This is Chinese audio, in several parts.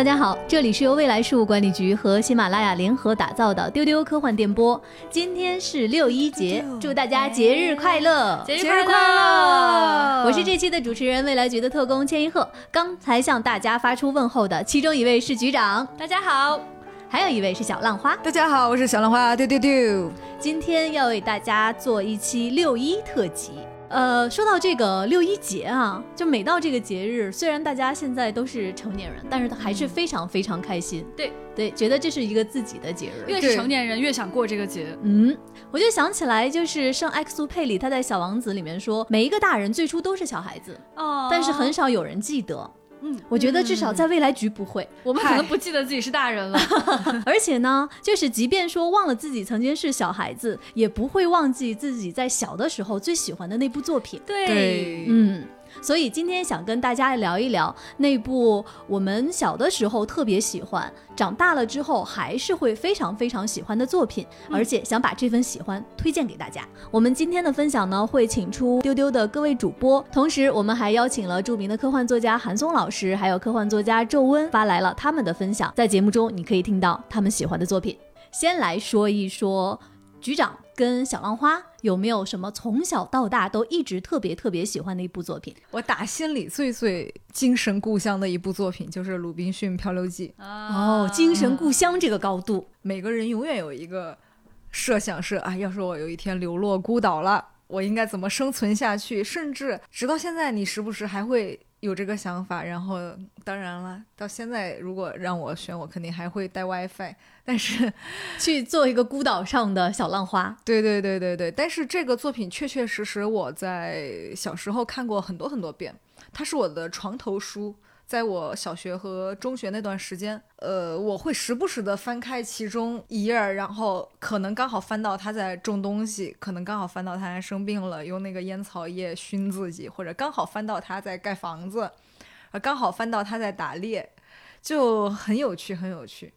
大家好，这里是由未来事务管理局和喜马拉雅联合打造的丢丢科幻电波。今天是六一节，祝大家节日快乐！节日快乐！我是这期的主持人，未来局的特工千一鹤。刚才向大家发出问候的，其中一位是局长，大家好；还有一位是小浪花，大家好，我是小浪花，丢丢丢。今天要为大家做一期六一特辑。呃，说到这个六一节啊，就每到这个节日，虽然大家现在都是成年人，但是还是非常非常开心。对对，觉得这是一个自己的节日。越是成年人越想过这个节。嗯，我就想起来，就是圣埃克苏佩里他在《小王子》里面说，每一个大人最初都是小孩子，哦，但是很少有人记得。嗯，我觉得至少在未来局不会，我们可能不记得自己是大人了。而且呢，就是即便说忘了自己曾经是小孩子，也不会忘记自己在小的时候最喜欢的那部作品。对，嗯。所以今天想跟大家聊一聊那部我们小的时候特别喜欢，长大了之后还是会非常非常喜欢的作品，而且想把这份喜欢推荐给大家。我们今天的分享呢，会请出丢丢的各位主播，同时我们还邀请了著名的科幻作家韩松老师，还有科幻作家周温发来了他们的分享，在节目中你可以听到他们喜欢的作品。先来说一说局长。跟小浪花有没有什么从小到大都一直特别特别喜欢的一部作品？我打心里最最精神故乡的一部作品就是《鲁滨逊漂流记》哦，精神故乡这个高度，每个人永远有一个设想是啊，要是我有一天流落孤岛了，我应该怎么生存下去？甚至直到现在，你时不时还会。有这个想法，然后当然了，到现在如果让我选，我肯定还会带 WiFi，但是 去做一个孤岛上的小浪花。对对对对对，但是这个作品确确实实我在小时候看过很多很多遍，它是我的床头书。在我小学和中学那段时间，呃，我会时不时的翻开其中一页，然后可能刚好翻到他在种东西，可能刚好翻到他还生病了，用那个烟草叶熏自己，或者刚好翻到他在盖房子，呃，刚好翻到他在打猎，就很有趣，很有趣。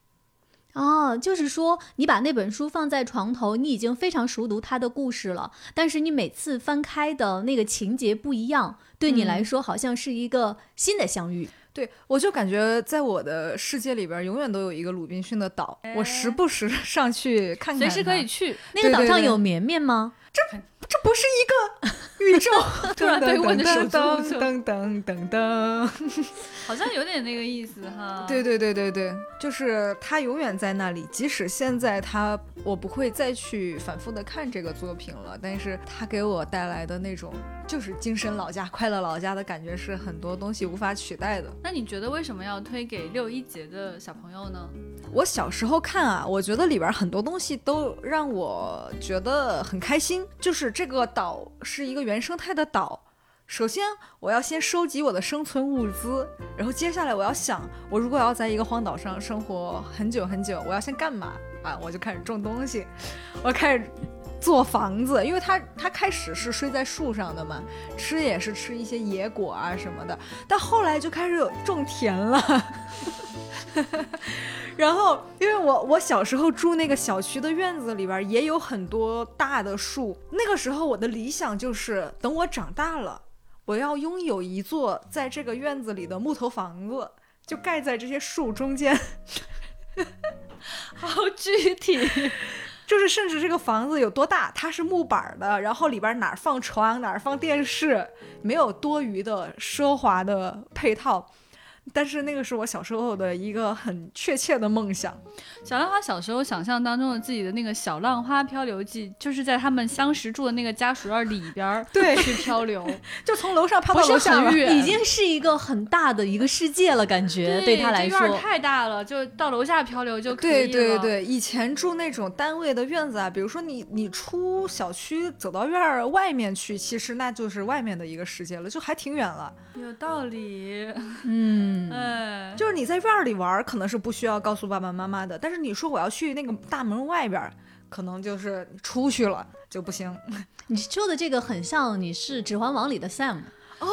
哦，就是说你把那本书放在床头，你已经非常熟读他的故事了，但是你每次翻开的那个情节不一样，对你来说好像是一个新的相遇。对，我就感觉在我的世界里边，永远都有一个鲁滨逊的岛，我时不时上去看看。随时可以去。那个岛上有绵绵吗？这这不是一个宇宙？突然对问的手噔噔噔噔噔，好像有点那个意思哈。对对对对对，就是他永远在那里，即使现在他我不会再去反复的看这个作品了，但是他给我带来的那种就是精神老家、快乐老家的感觉，是很多东西无法取代的。那你觉得为什么要推给六一节的小朋友呢？我小时候看啊，我觉得里边很多东西都让我觉得很开心。就是这个岛是一个原生态的岛，首先我要先收集我的生存物资，然后接下来我要想，我如果要在一个荒岛上生活很久很久，我要先干嘛啊？我就开始种东西，我开始做房子，因为它它开始是睡在树上的嘛，吃也是吃一些野果啊什么的，但后来就开始有种田了。然后，因为我我小时候住那个小区的院子里边也有很多大的树。那个时候我的理想就是，等我长大了，我要拥有一座在这个院子里的木头房子，就盖在这些树中间。好具体，就是甚至这个房子有多大，它是木板的，然后里边哪儿放床，哪儿放电视，没有多余的奢华的配套。但是那个是我小时候的一个很确切的梦想。小浪花小时候想象当中的自己的那个小浪花漂流记，就是在他们相识住的那个家属院里边儿 对去漂流，就从楼上爬到楼下，已经是一个很大的一个世界了，感觉对他来说太大了，就到楼下漂流就可以了。对对对，以前住那种单位的院子啊，比如说你你出小区走到院儿外面去，其实那就是外面的一个世界了，就还挺远了。有道理，嗯。嗯，就是你在院里玩，可能是不需要告诉爸爸妈妈的。但是你说我要去那个大门外边，可能就是出去了就不行。你说的这个很像你是《指环王》里的 Sam 哦，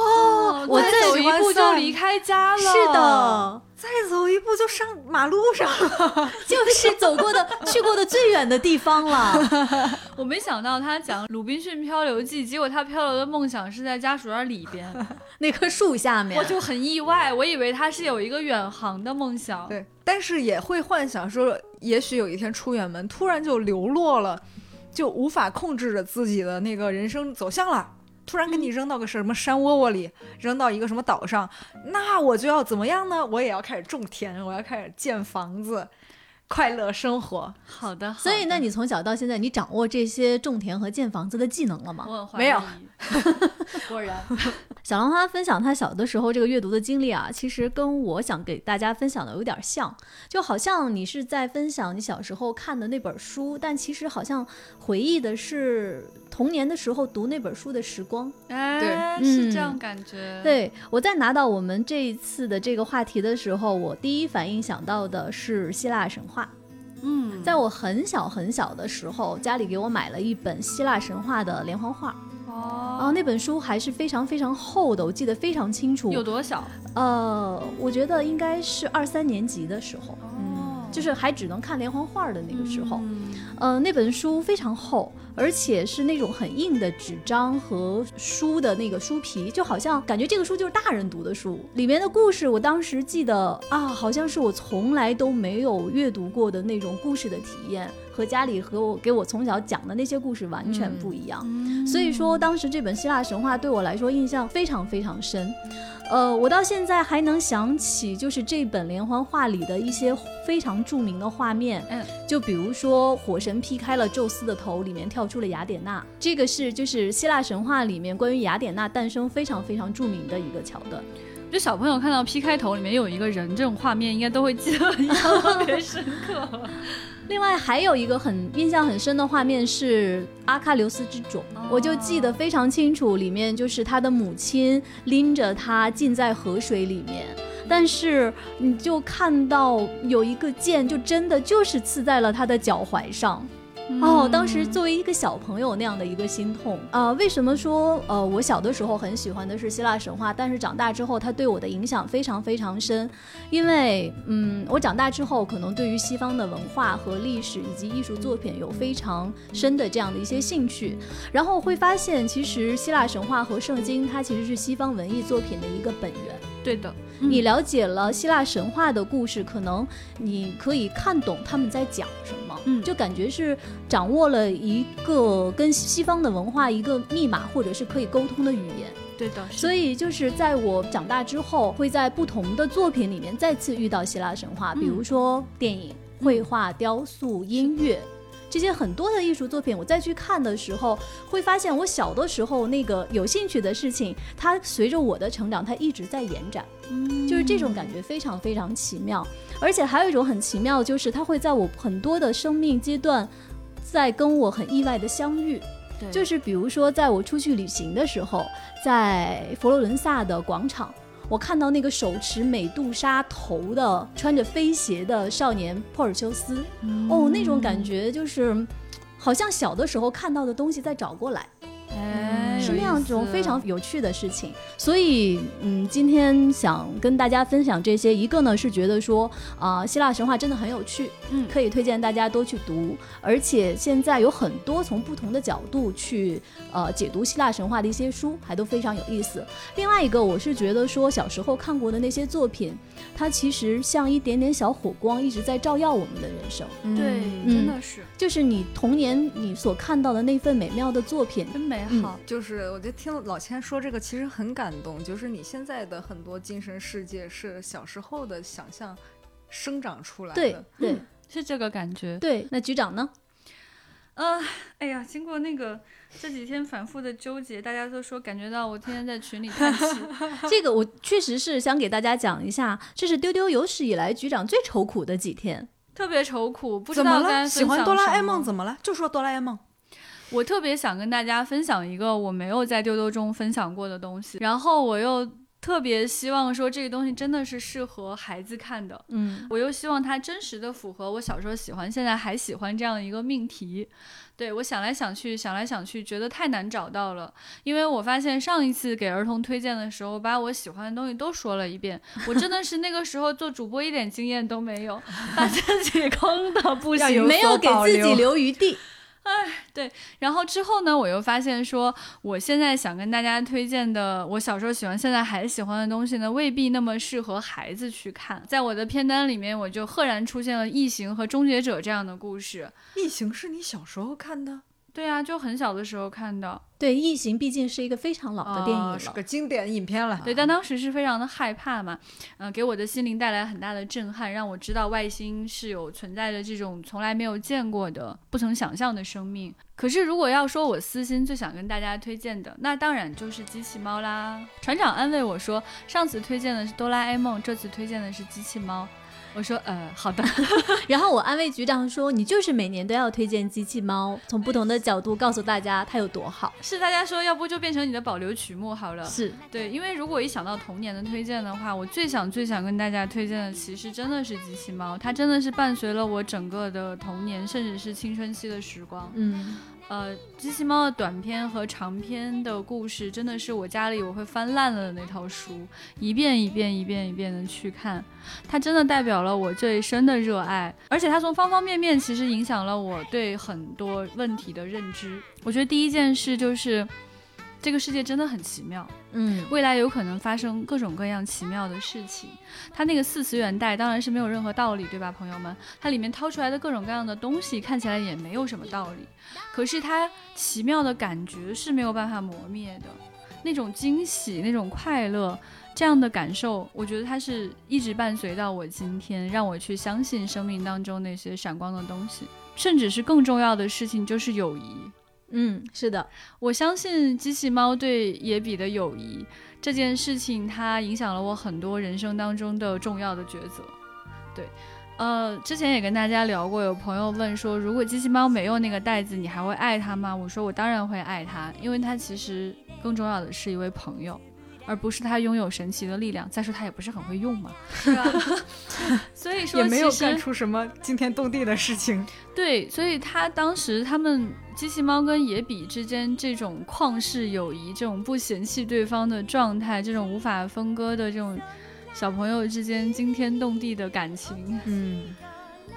我再走一步就离开家了。是的，再走一步就上马路上了。就是走过的、去过的最远的地方了。我没想到他讲《鲁滨逊漂流记》，结果他漂流的梦想是在家属院里边，那棵树下面，我就很意外，我以为他是有一个远航的梦想。对，但是也会幻想说，也许有一天出远门，突然就流落了，就无法控制着自己的那个人生走向了。突然给你扔到个什么山窝窝里，扔到一个什么岛上，那我就要怎么样呢？我也要开始种田，我要开始建房子，快乐生活。好的，所以，那你从小到现在，你掌握这些种田和建房子的技能了吗？我没有 果然，小浪花分享他小的时候这个阅读的经历啊，其实跟我想给大家分享的有点像，就好像你是在分享你小时候看的那本书，但其实好像回忆的是童年的时候读那本书的时光。哎，是这样感觉。，对我在拿到我们这一次的这个话题的时候，我第一反应想到的是希腊神话。嗯，在我很小很小的时候，家里给我买了一本希腊神话的连环画，然哦，后那本书还是非常非常厚的，我记得非常清楚。有多小？呃，我觉得应该是二三年级的时候，哦，就是还只能看连环画的那个时候。嗯呃，那本书非常厚，而且是那种很硬的纸张和书的那个书皮，就好像感觉这个书就是大人读的书。里面的故事，我当时记得啊，好像是我从来都没有阅读过的那种故事的体验，和家里和我给我从小讲的那些故事完全不一样。嗯所以说，当时这本希腊神话对我来说印象非常非常深。呃，我到现在还能想起，就是这本连环画里的一些非常著名的画面。嗯，就比如说火神劈开了宙斯的头，里面跳出了雅典娜，这个是就是希腊神话里面关于雅典娜诞生非常非常著名的一个桥段。就小朋友看到 P 开头里面有一个人这种画面，应该都会记得印象特别深刻。另外还有一个很印象很深的画面是阿喀琉斯之踵，哦我就记得非常清楚，里面就是他的母亲拎着他浸在河水里面。但是你就看到有一个剑，就真的就是刺在了他的脚踝上。哦，当时作为一个小朋友那样的一个心痛。啊、呃为什么说呃我小的时候很喜欢的是希腊神话，但是长大之后它对我的影响非常非常深，因为嗯我长大之后可能对于西方的文化和历史以及艺术作品有非常深的这样的一些兴趣，然后会发现其实希腊神话和圣经它其实是西方文艺作品的一个本源。对的，你了解了希腊神话的故事，可能你可以看懂他们在讲什么，嗯。就感觉是掌握了一个跟西方的文化一个密码，或者是可以沟通的语言。对的，所以就是在我长大之后，会在不同的作品里面再次遇到希腊神话，比如说电影、绘画、雕塑、音乐。这些很多的艺术作品，我再去看的时候，会发现我小的时候那个有兴趣的事情，它随着我的成长，它一直在延展。就是这种感觉非常非常奇妙，而且还有一种很奇妙，就是它会在我很多的生命阶段，在跟我很意外的相遇。对就是比如说，在我出去旅行的时候，在佛罗伦萨的广场，我看到那个手持美杜莎头的、穿着飞鞋的少年珀尔修斯，哦，那种感觉就是，好像小的时候看到的东西再找过来。哎，是那样一种非常有趣的事情。所以，嗯，今天想跟大家分享这些，一个呢是觉得说，啊、希腊神话真的很有趣，嗯可以推荐大家多去读。而且现在有很多从不同的角度去呃解读希腊神话的一些书，还都非常有意思。另外一个，我是觉得说小时候看过的那些作品，它其实像一点点小火光，一直在照耀我们的人生。对，嗯真的是就是你童年你所看到的那份美妙的作品，真美嗯好。就是我觉得听老千说这个其实很感动，就是你现在的很多精神世界是小时候的想象生长出来对的。对是这个感觉。对。那局长呢？呃，哎呀，经过那个这几天反复的纠结，大家都说感觉到我天天在群里叹气。这个我确实是想给大家讲一下，这是丢丢有史以来局长最愁苦的几天。特别愁苦，不知怎么道该了？喜欢哆啦 A 梦怎么了？就说哆啦 A 梦。我特别想跟大家分享一个我没有在丢丢中分享过的东西，然后我又特别希望说这个东西真的是适合孩子看的，嗯我又希望它真实的符合我小时候喜欢，现在还喜欢这样一个命题。对我想来想去，想来想去，觉得太难找到了。因为我发现上一次给儿童推荐的时候，把我喜欢的东西都说了一遍，我真的是那个时候做主播一点经验都没有，把自己 坑的不行有。没有给自己留余地。哎，对然后之后呢，我又发现说，我现在想跟大家推荐的，我小时候喜欢，现在还喜欢的东西呢，未必那么适合孩子去看。在我的片单里面，我就赫然出现了《异形》和《终结者》这样的故事。异形是你小时候看的对啊，就很小的时候看的。对，《异形》毕竟是一个非常老的电影。是个经典影片了。对，但当时是非常的害怕嘛，嗯、给我的心灵带来很大的震撼，让我知道外星是有存在着这种从来没有见过的、不曾想象的生命。可是如果要说我私心最想跟大家推荐的，那当然就是机器猫啦。船长安慰我说，上次推荐的是哆啦 A 梦，这次推荐的是机器猫。我说，呃，好的。然后我安慰局长说：“你就是每年都要推荐机器猫，从不同的角度告诉大家它有多好。是大家说，要不就变成你的保留曲目好了。是，对，因为如果一想到童年的推荐的话，我最想最想跟大家推荐的，其实真的是机器猫，它真的是伴随了我整个的童年，甚至是青春期的时光。嗯，呃，机器猫的短篇和长篇的故事，真的是我家里我会翻烂了的那套书，一遍一遍一遍一遍的去看，它真的代表了我最深的热爱，而且它从方方面面其实影响了我对很多问题的认知。我觉得第一件事就是，这个世界真的很奇妙。嗯，未来有可能发生各种各样奇妙的事情。它那个四次元袋当然是没有任何道理，对吧，朋友们？它里面掏出来的各种各样的东西看起来也没有什么道理，可是它奇妙的感觉是没有办法磨灭的，那种惊喜、那种快乐。这样的感受，我觉得它是一直伴随到我今天，让我去相信生命当中那些闪光的东西，甚至是更重要的事情，就是友谊。嗯，是的，我相信机器猫对野比的友谊这件事情，它影响了我很多人生当中的重要的抉择。对，呃，之前也跟大家聊过，有朋友问说，如果机器猫没有那个袋子，你还会爱它吗？我说我当然会爱它，因为它其实更重要的是一位朋友。而不是它拥有神奇的力量，再说它也不是很会用嘛，是吧？所以说也没有干出什么惊天动地的事情。对，所以他当时他们机器猫跟野比之间这种旷世友谊，这种不嫌弃对方的状态，这种无法分割的这种小朋友之间惊天动地的感情，嗯，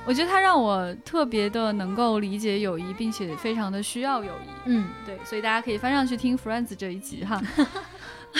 我觉得它让我特别的能够理解友谊，并且非常的需要友谊。嗯，对，所以大家可以翻上去听 Friends 这一集哈。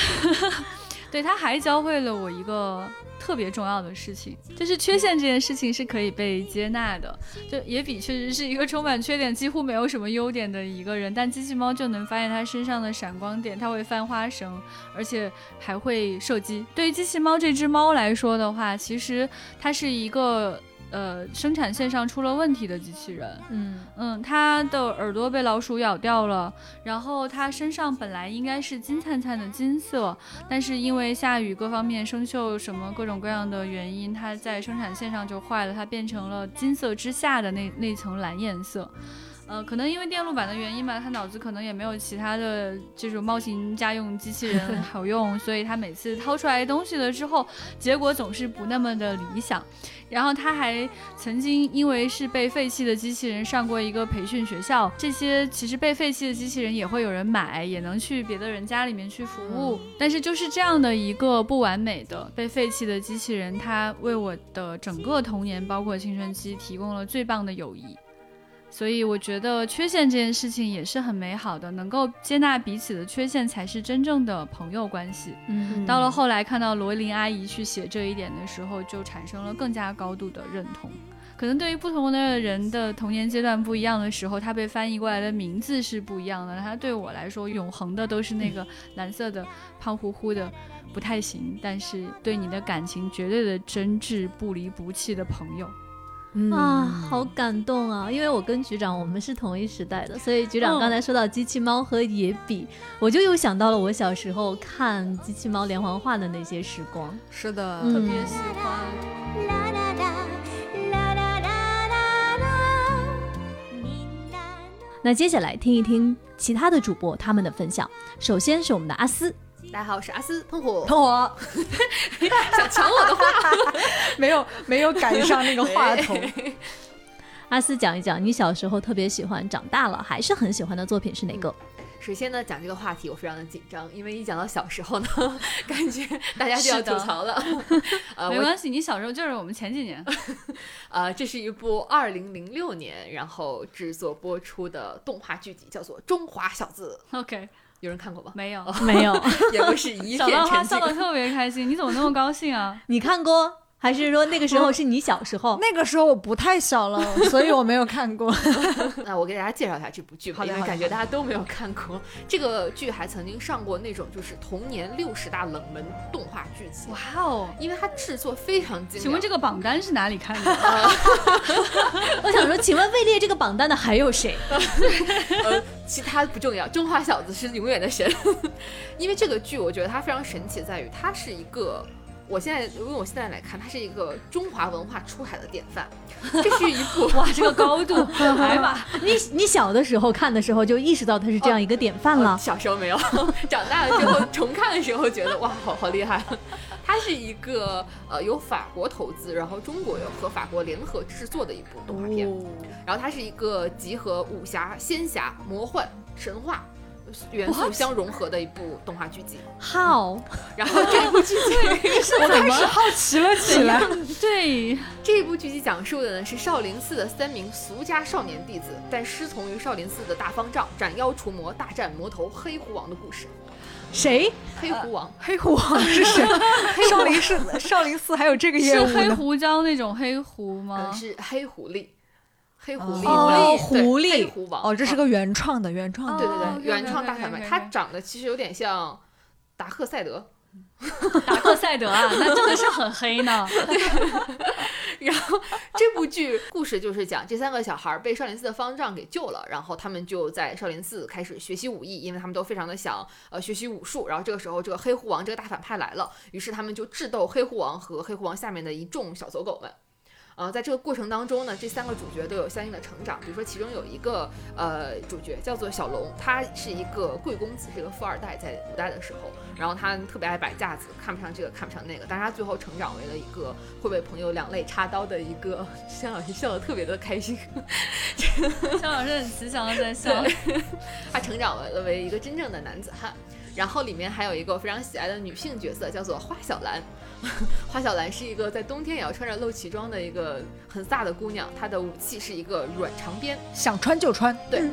对，他还教会了我一个特别重要的事情，就是缺陷这件事情是可以被接纳的。就野比确实是一个充满缺点、几乎没有什么优点的一个人，但机器猫就能发现它身上的闪光点，它会翻花绳，而且还会射击。对于机器猫这只猫来说的话，其实它是一个。呃，生产线上出了问题的机器人，嗯嗯，它的耳朵被老鼠咬掉了，然后它身上本来应该是金灿灿的金色，但是因为下雨各方面生锈什么各种各样的原因，它在生产线上就坏了，它变成了金色之下的那那层蓝颜色。呃，可能因为电路板的原因吧，他脑子可能也没有其他的这种猫型家用机器人 好用，所以他每次掏出来东西了之后，结果总是不那么的理想。然后他还曾经因为是被废弃的机器人上过一个培训学校，这些其实被废弃的机器人也会有人买，也能去别的人家里面去服务。但是就是这样的一个不完美的被废弃的机器人，它为我的整个童年，包括青春期，提供了最棒的友谊。所以我觉得缺陷这件事情也是很美好的，能够接纳彼此的缺陷，才是真正的朋友关系。嗯到了后来看到罗琳阿姨去写这一点的时候，就产生了更加高度的认同。可能对于不同的人的童年阶段不一样的时候，他被翻译过来的名字是不一样的。他对我来说，永恒的都是那个蓝色的、胖乎乎的，不太行，但是对你的感情绝对的真挚、不离不弃的朋友。嗯啊，好感动啊！因为我跟局长我们是同一时代的，所以局长嗯刚才说到机器猫和野比，我就又想到了我小时候看机器猫连环画的那些时光。是的，嗯特别喜欢。那接下来听一听其他的主播他们的分享。首先是我们的阿斯，大家好，我是阿斯喷火，喷火 想抢我的话。没有没有赶上那个话筒。阿斯讲一讲，你小时候特别喜欢，长大了还是很喜欢的作品是哪个？首先呢，讲这个话题我非常的紧张，因为一讲到小时候呢，感觉大家就要吐槽了。呃，没关系，你小时候就是我们前几年。呃，这是一部二零零六年然后制作播出的动画剧集，叫做《中华小子 OK，》，有人看过吧？没有。没有，也不是一小片浪花沉静。笑得特别开心，你怎么那么高兴啊？你看过？还是说那个时候是你小时候？那个时候我不太小了，所以我没有看过。那我给大家介绍一下这部剧吧，因为好的感觉大家都没有看过。这个剧还曾经上过那种就是童年六十大冷门动画剧集，哇哦！因为它制作非常精良。请问这个榜单是哪里看的？请问位列这个榜单的还有谁？其他不重要，中华小子是永远的神。因为这个剧，我觉得它非常神奇，在于它是一个，我现在用我现在来看，它是一个中华文化出海的典范。这是一部 哇，这个高度，来吧！你你小的时候看的时候就意识到它是这样一个典范呃了。小时候没有，长大了之后重看的时候觉得哇，好好厉害。它是一个呃由法国投资，然后中国有和法国联合制作的一部动画片。哦然后它是一个集合武侠、仙侠、魔幻、神话元素相融合的一部动画剧集。How？，然后这部剧集，我开始好奇了起来。对，这部剧集讲述的呢是少林寺的三名俗家少年弟子，在师从于少林寺的大方丈斩妖除魔、大战魔头黑狐王的故事。谁？黑狐王，黑狐王是谁？少林寺少林寺还有这个业务是？黑胡椒那种黑胡呃，吗？是黑狐狸，黑狐狸，狐狸黑狐王。哦，这是个原创的，原创的。对对对，哦原创大反派他长得其实有点像达克赛德，达克赛德啊，那真的是很黑呢。然后这部剧故事就是讲这三个小孩儿被少林寺的方丈给救了，然后他们就在少林寺开始学习武艺，因为他们都非常的想呃学习武术。然后这个时候，这个黑狐王这个大反派来了，于是他们就智斗黑狐王和黑狐王下面的一众小走狗们。呃，在这个过程当中呢，这三个主角都有相应的成长。比如说，其中有一个呃主角叫做小龙，他是一个贵公子，是一个富二代，在古代的时候，然后他特别爱摆架子，看不上这个，看不上那个，但是他最后成长为了一个会被朋友两肋插刀的一个，向老师笑得特别的开心。肖老师很慈祥的在笑。他成长为了为一个真正的男子汉。然后里面还有一个我非常喜爱的女性角色，叫做花小兰。花小兰是一个在冬天也要穿着露脐装的一个很飒的姑娘，她的武器是一个软长鞭，想穿就穿。对，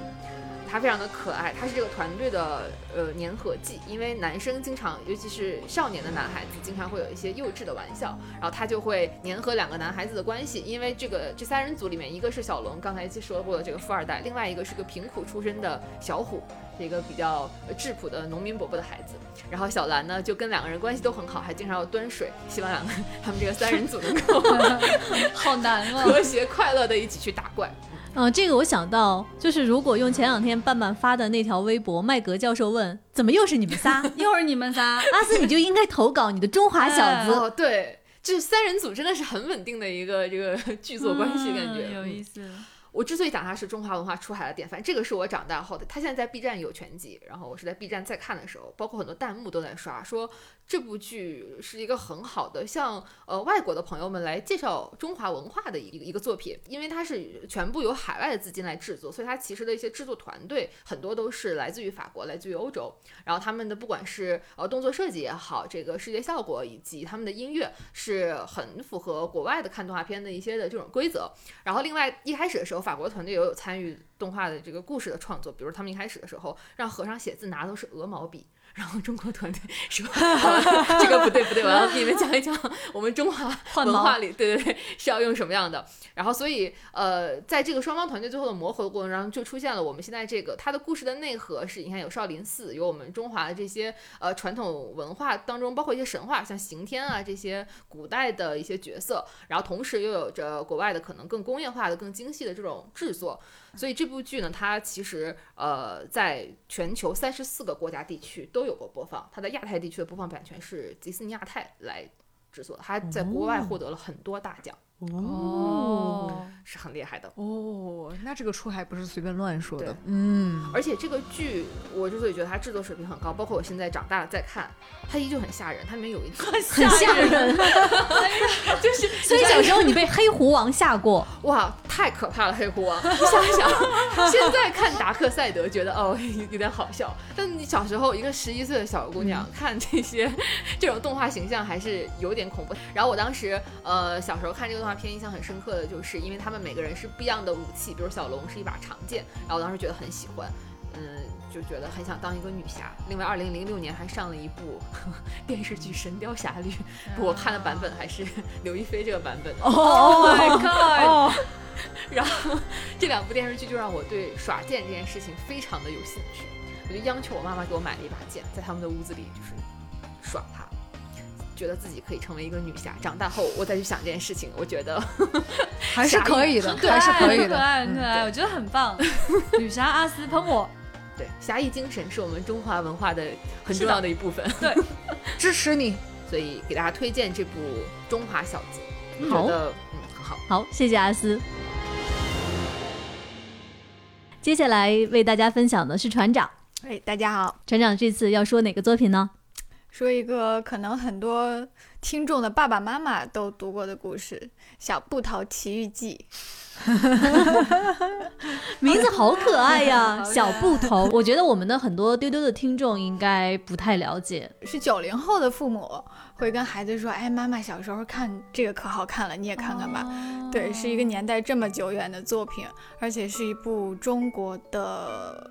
她非常的可爱，她是这个团队的呃粘合剂，因为男生经常，尤其是少年的男孩子，经常会有一些幼稚的玩笑，然后她就会粘合两个男孩子的关系，因为这个这三人组里面，一个是小龙，刚才说过的这个富二代，另外一个是个贫苦出身的小虎，是一个比较呃质朴的农民伯伯的孩子，然后小兰呢就跟两个人关系都很好，还经常要端水，希望两个 他们这个三人组能够 好难哦。和谐快乐的一起去打怪。嗯、这个我想到，就是如果用前两天半半发的那条微博，麦格教授问怎么又是你们仨，又是你们仨，阿斯你就应该投稿你的中华小子。哦，对，就是三人组真的是很稳定的一个这个剧作关系，感觉、嗯有意嗯思。我之所以讲它是中华文化出海的典范，这个是我长大后的。他现在在 B 站有全集，然后我是在 B 站再看的时候，包括很多弹幕都在刷，说这部剧是一个很好的向呃外国的朋友们来介绍中华文化的一个一个作品，因为它是全部由海外的资金来制作，所以它其实的一些制作团队很多都是来自于法国，来自于欧洲，然后他们的不管是呃动作设计也好，这个视觉效果以及他们的音乐是很符合国外的看动画片的一些的这种规则。然后另外一开始的时候，法国团队也有参与动画的这个故事的创作，比如他们一开始的时候让和尚写字拿的都是鹅毛笔。然后中国团队说、呃 这个不对不对，我要给你们讲一讲我们中华文化里，对对对，是要用什么样的。然后所以呃，在这个双方团队最后的磨合的过程中，就出现了我们现在这个它的故事的内核是，你看有少林寺，有我们中华的这些呃传统文化当中，包括一些神话，像刑天啊这些古代的一些角色，然后同时又有着国外的可能更工业化的、更精细的这种制作。所以这部剧呢，它其实呃在全球三十四个国家地区都有过播放，它在亚太地区的播放版权是迪士尼亚太来制作的，它在国外获得了很多大奖。哦，是很厉害的。哦，那这个出海不是随便乱说的，嗯，而且这个剧，我之所以觉得它制作水平很高，包括我现在长大了再看，它依旧很吓人。它里面有一 个，很吓人。就是 所以小时候你被黑狐王吓过，哇，太可怕了！黑狐王，你想想，现在看达克赛德觉得哦有点好笑，但你小时候一个十一岁的小姑娘、看这些这种动画形象还是有点恐怖。然后我当时呃小时候看这个动画片，印象很深刻的就是因为他们每个人是不一样的武器，比如小龙是一把长剑，然后我当时觉得很喜欢，嗯。就觉得很想当一个女侠。另外，二零零六年还上了一部 电视剧《神雕侠侣》，不我看的版本还是刘亦菲这个版本的。Oh my god！哦，然后这两部电视剧就让我对耍剑这件事情非常的有兴趣，我就央求我妈妈给我买了一把剑，在他们的屋子里就是耍它，觉得自己可以成为一个女侠。长大后我再去想这件事情，我觉得 还是可以的，还是，可以的，很可爱，很可嗯爱，我觉得很棒。女侠阿斯喷我，对侠义精神是我们中华文化的很重要的一部分，对，支持你。所以给大家推荐这部《中华小子》，好觉得嗯很好。好，谢谢阿斯。接下来为大家分享的是船长，哎，大家好，船长这次要说哪个作品呢？说一个可能很多听众的爸爸妈妈都读过的故事《小布头奇遇记 名字好可爱呀，小布头。我觉得我们的很多丢丢的听众应该不太了解。》，是九零后的父母会跟孩子说：“哎，妈妈小时候看这个可好看了，你也看看吧。对，是一个年代这么久远的作品，而且是一部中国的，呃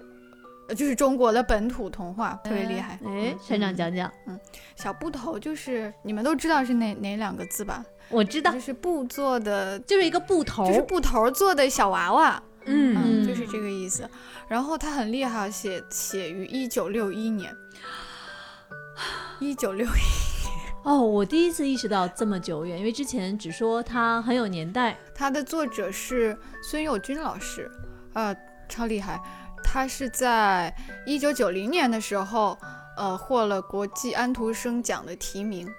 就是中国的本土童话，特别厉害。哎，船长讲讲，嗯小布头就是你们都知道是哪哪两个字吧？我知道就，是布做的，就是一个布头，就是布头做的小娃娃。嗯就是这个意思。然后他很厉害，写写于一九六一年，一九六一，哦，我第一次意识到这么久远，因为之前只说它很有年代。他的作者是孙幼军老师，呃，超厉害。他是在一九九零年的时候，呃，获了国际安徒生奖的提名。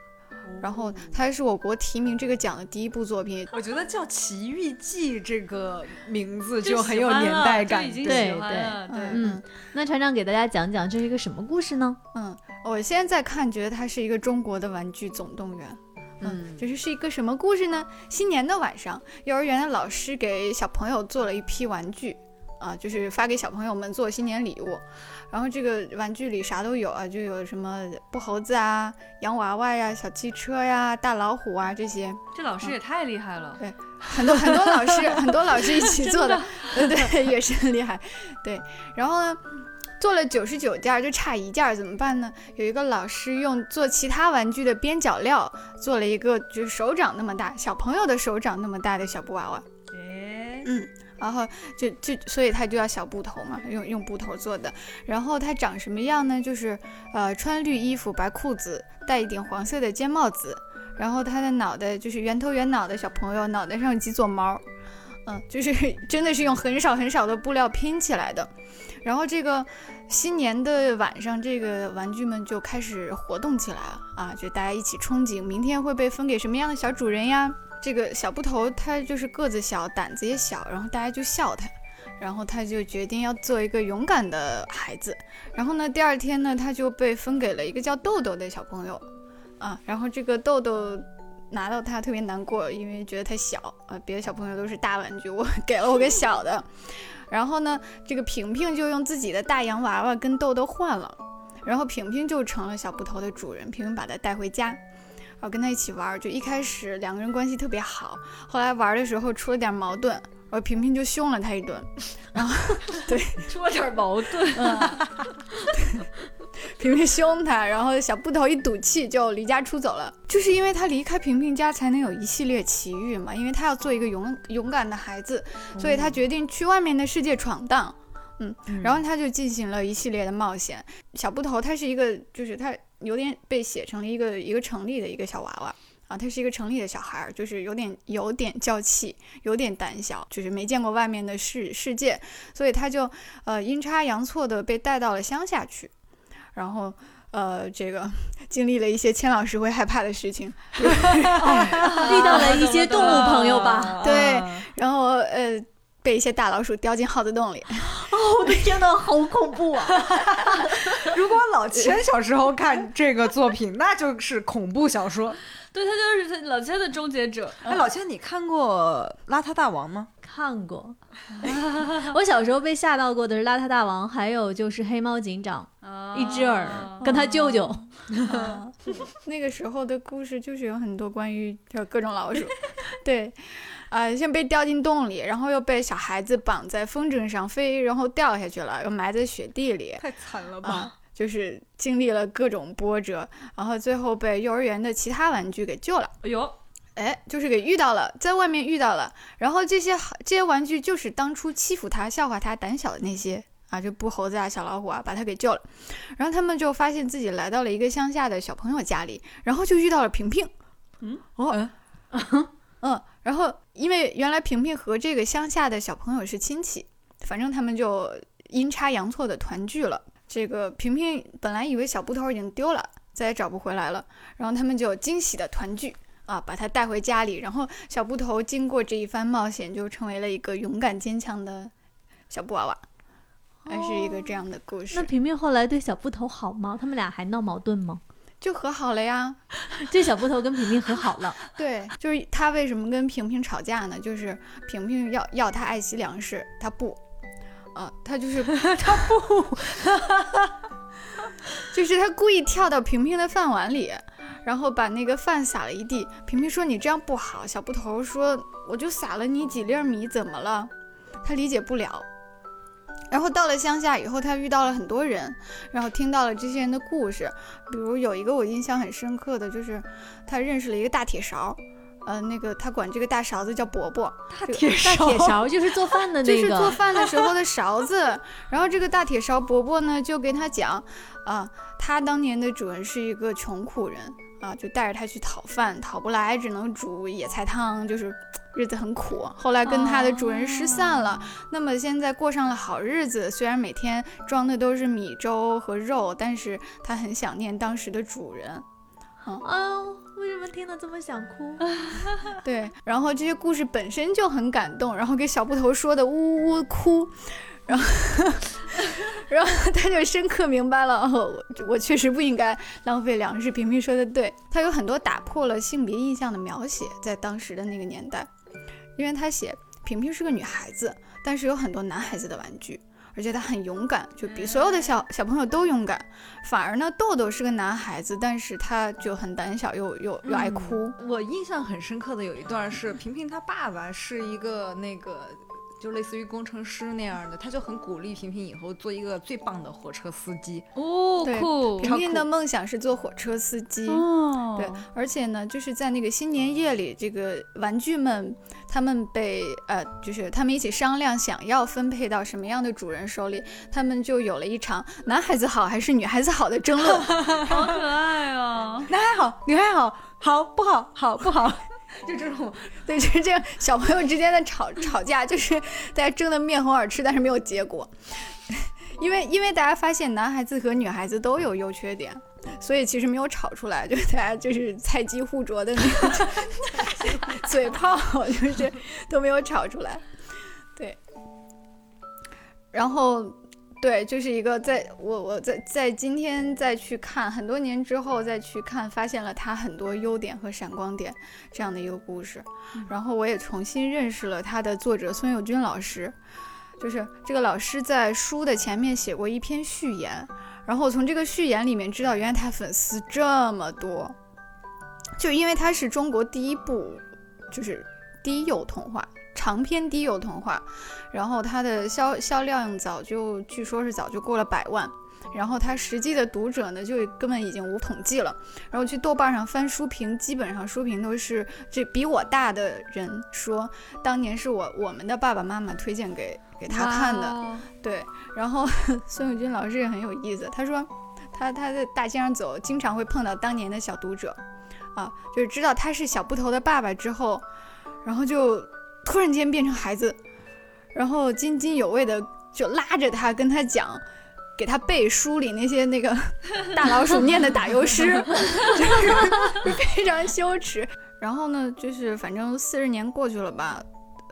然后他是我国提名这个奖的第一部作品，我觉得叫《奇遇记》这个名字就就很有年代感，对对对。嗯，那船长给大家讲讲这是一个什么故事呢？嗯，我现在看觉得它是一个中国的玩具总动员。嗯就是是一个什么故事呢？新年的晚上，幼儿园的老师给小朋友做了一批玩具，啊，就是发给小朋友们做新年礼物。然后这个玩具里啥都有啊，就有什么布猴子啊、洋娃娃呀、小汽车呀、大老虎啊这些，这老师也太厉害了，对很多很多老师很多老师一起 做的，对对，也是很厉害。对，然后呢，做了九十九件儿，就差一件儿，怎么办呢？有一个老师用做其他玩具的边角料做了一个就是手掌那么大，小朋友的手掌那么大的小布娃娃。哎，嗯，然后就就所以它就叫小布头嘛，用用布头做的。然后它长什么样呢？就是呃穿绿衣服、白裤子，戴一顶黄色的尖帽子。然后它的脑袋就是圆头圆脑的小朋友，脑袋上有几撮毛，嗯，就是 真的是用很少很少的布料拼起来的。然后这个新年的晚上，这个玩具们就开始活动起来了啊，就大家一起憧憬明天会被分给什么样的小主人呀。这个小布头他就是个子小，胆子也小，然后大家就笑他，然后他就决定要做一个勇敢的孩子。然后呢，第二天呢，他就被分给了一个叫豆豆的小朋友，啊，然后这个豆豆拿到他特别难过，因为觉得他小啊，别的小朋友都是大玩具，我 给了我个小的。然后呢，这个平平就用自己的大洋娃娃跟豆豆换了，然后平平就成了小布头的主人，平平把他带回家。然后跟他一起玩，就一开始两个人关系特别好，后来玩的时候出了点矛盾，然后平平就凶了他一顿，然后对，出了点矛盾，平平凶他，然后小布头一赌气就离家出走了。就是因为他离开平平家，才能有一系列奇遇嘛。因为他要做一个勇勇敢的孩子，所以他决定去外面的世界闯荡。嗯，然后他就进行了一系列的冒险。小布头他是一个，就是他有点被写成了一个一个城里的一个小娃娃。啊，他是一个城里的小孩儿，就是有点有点娇气，有点胆小，就是没见过外面的世世界，所以他就呃阴差阳错的被带到了乡下去。然后，呃，这个经历了一些千老师会害怕的事情，遇到了一些动物朋友吧？对，然后呃，被一些大老鼠叼进耗子洞里。哦，我的天呐，好恐怖啊！如果老千小时候看这个作品，那就是恐怖小说。对他就是他老千的终结者。哎，老千，你看过《邋遢大王》吗？看过。我小时候被吓到过的是《邋遢大王》，还有就是《黑猫警长》，一只耳跟他舅舅。那个时候的故事就是有很多关于就各种老鼠，对，啊，像被掉进洞里，然后又被小孩子绑在风筝上飞，然后掉下去了，又埋在雪地里，太惨了吧！啊，就是经历了各种波折，然后最后被幼儿园的其他玩具给救了。哎呦，哎，就是给遇到了，在外面遇到了，然后这些这些玩具就是当初欺负他、笑话他胆小的那些啊，就布猴子啊、小老虎啊，把他给救了。然后他们就发现自己来到了一个乡下的小朋友家里，然后就遇到了平平。嗯，哦，嗯，然后因为原来平平和这个乡下的小朋友是亲戚，反正他们就阴差阳错的团聚了。这个平平本来以为小布头已经丢了，再也找不回来了，然后他们就惊喜的团聚。啊，把他带回家里，然后小布头经过这一番冒险，就成为了一个勇敢坚强的小布娃娃，还是一个这样的故事。那平平后来对小布头好吗？他们俩还闹矛盾吗？就和好了呀。这小布头跟平平和好了。对，就是他为什么跟平平吵架呢？就是平平要要他爱惜粮食，他不，啊，他就是 他不，就是他故意跳到平平的饭碗里。然后把那个饭撒了一地，平平说你这样不好。小布头说我就撒了你几粒米，怎么了？他理解不了。然后到了乡下以后，他遇到了很多人，然后听到了这些人的故事。比如有一个我印象很深刻的就是，他认识了一个大铁勺，呃，那个他管这个大勺子叫伯伯。大铁大铁 勺就是做饭的 那个，就是做饭的时候的 勺子。然后这个大铁勺伯伯呢，就跟他讲，啊，他当年的主人是一个穷苦人。啊，就带着他去讨饭，讨不来只能煮野菜汤，就是日子很苦。后来跟它的主人失散了，那么现在过上了好日子。虽然每天装的都是米粥和肉，但是它很想念当时的主人。啊，为什么听了这么想哭？对，然后这些故事本身就很感动，然后给小布头说的呜呜哭。然后，然后他就深刻明白了，哦，我确实不应该浪费粮食。平平说的对，他有很多打破了性别印象的描写，在当时的那个年代，因为他写平平是个女孩子，但是有很多男孩子的玩具，而且他很勇敢，就比所有的小小朋友都勇敢。反而呢，豆豆是个男孩子，但是他就很胆小，又又又爱哭。我印象很深刻的有一段是平平他爸爸是一个那个。就类似于工程师那样的，他就很鼓励平平以后做一个最棒的火车司机哦，酷！平平的梦想是做火车司机哦，对，而且呢，就是在那个新年夜里，这个玩具们他们被呃，就是他们一起商量想要分配到什么样的主人手里，他们就有了一场男孩子好还是女孩子好的争论，好可爱哦！男孩好，女孩好，好不好？好不好？就这种，对，就是这样，小朋友之间的吵吵架，就是大家争得面红耳赤，但是没有结果，因为因为大家发现男孩子和女孩子都有优缺点，所以其实没有吵出来，就大家就是菜鸡互啄的那种 嘴炮，就是都没有吵出来，对，然后。对，就是一个在我我在在今天再去看很多年之后再去看，发现了他很多优点和闪光点这样的一个故事，然后我也重新认识了他的作者孙友军老师，就是这个老师在书的前面写过一篇序言，然后从这个序言里面知道原来他粉丝这么多，就因为他是中国第一部就是低幼童话。长篇低幼童话，然后它的销销量早就据说是早就过了百万，然后它实际的读者呢就根本已经无统计了。然后去豆瓣上翻书评，基本上书评都是这比我大的人说，当年是我我们的爸爸妈妈推荐给给他看的。对，然后孙友军老师也很有意思，他说他他在大街上走，经常会碰到当年的小读者，啊，就是知道他是小布头的爸爸之后，然后就。突然间变成孩子，然后津津有味的就拉着他跟他讲给他背书里那些那个 大老鼠念的打油诗，就是非常羞耻。然后呢，就是反正四十年过去了吧，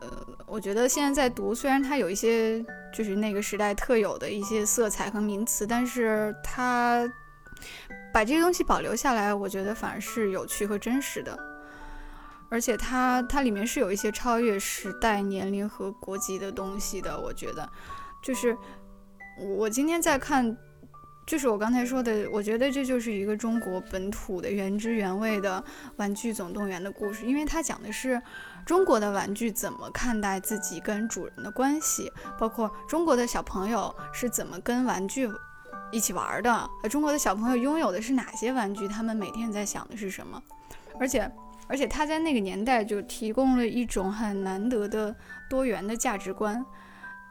呃，我觉得现在在读，虽然它有一些就是那个时代特有的一些色彩和名词，但是它把这些东西保留下来，我觉得反而是有趣和真实的。而且它它里面是有一些超越时代、年龄和国籍的东西的，我觉得，就是我今天在看，就是我刚才说的，我觉得这就是一个中国本土的原汁原味的《玩具总动员》的故事，因为它讲的是中国的玩具怎么看待自己跟主人的关系，包括中国的小朋友是怎么跟玩具一起玩的，中国的小朋友拥有的是哪些玩具，他们每天在想的是什么，而且。而且他在那个年代就提供了一种很难得的多元的价值观，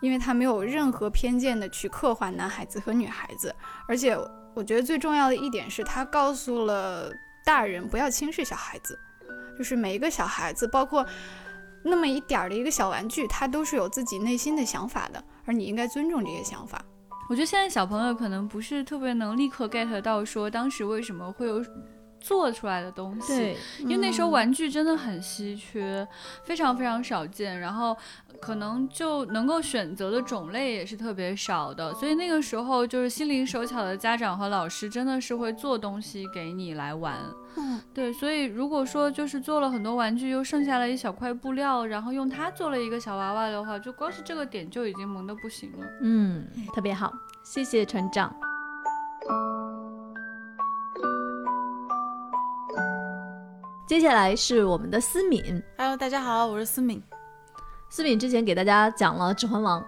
因为他没有任何偏见的去刻画男孩子和女孩子。而且我觉得最重要的一点是他告诉了大人不要轻视小孩子，就是每一个小孩子，包括那么一点儿的一个小玩具，他都是有自己内心的想法的，而你应该尊重这些想法。我觉得现在小朋友可能不是特别能立刻 get 到说当时为什么会有。做出来的东西，对，因为那时候玩具真的很稀缺，非常非常少见，然后可能就能够选择的种类也是特别少的，所以那个时候就是心灵手巧的家长和老师真的是会做东西给你来玩，嗯，对，所以如果说就是做了很多玩具，又剩下了一小块布料，然后用它做了一个小娃娃的话，就光是这个点就已经萌的不行了，嗯，特别好，谢谢船长。接下来是我们的思敏。Hello，大家好，我是思敏。思敏之前给大家讲了《指环王》，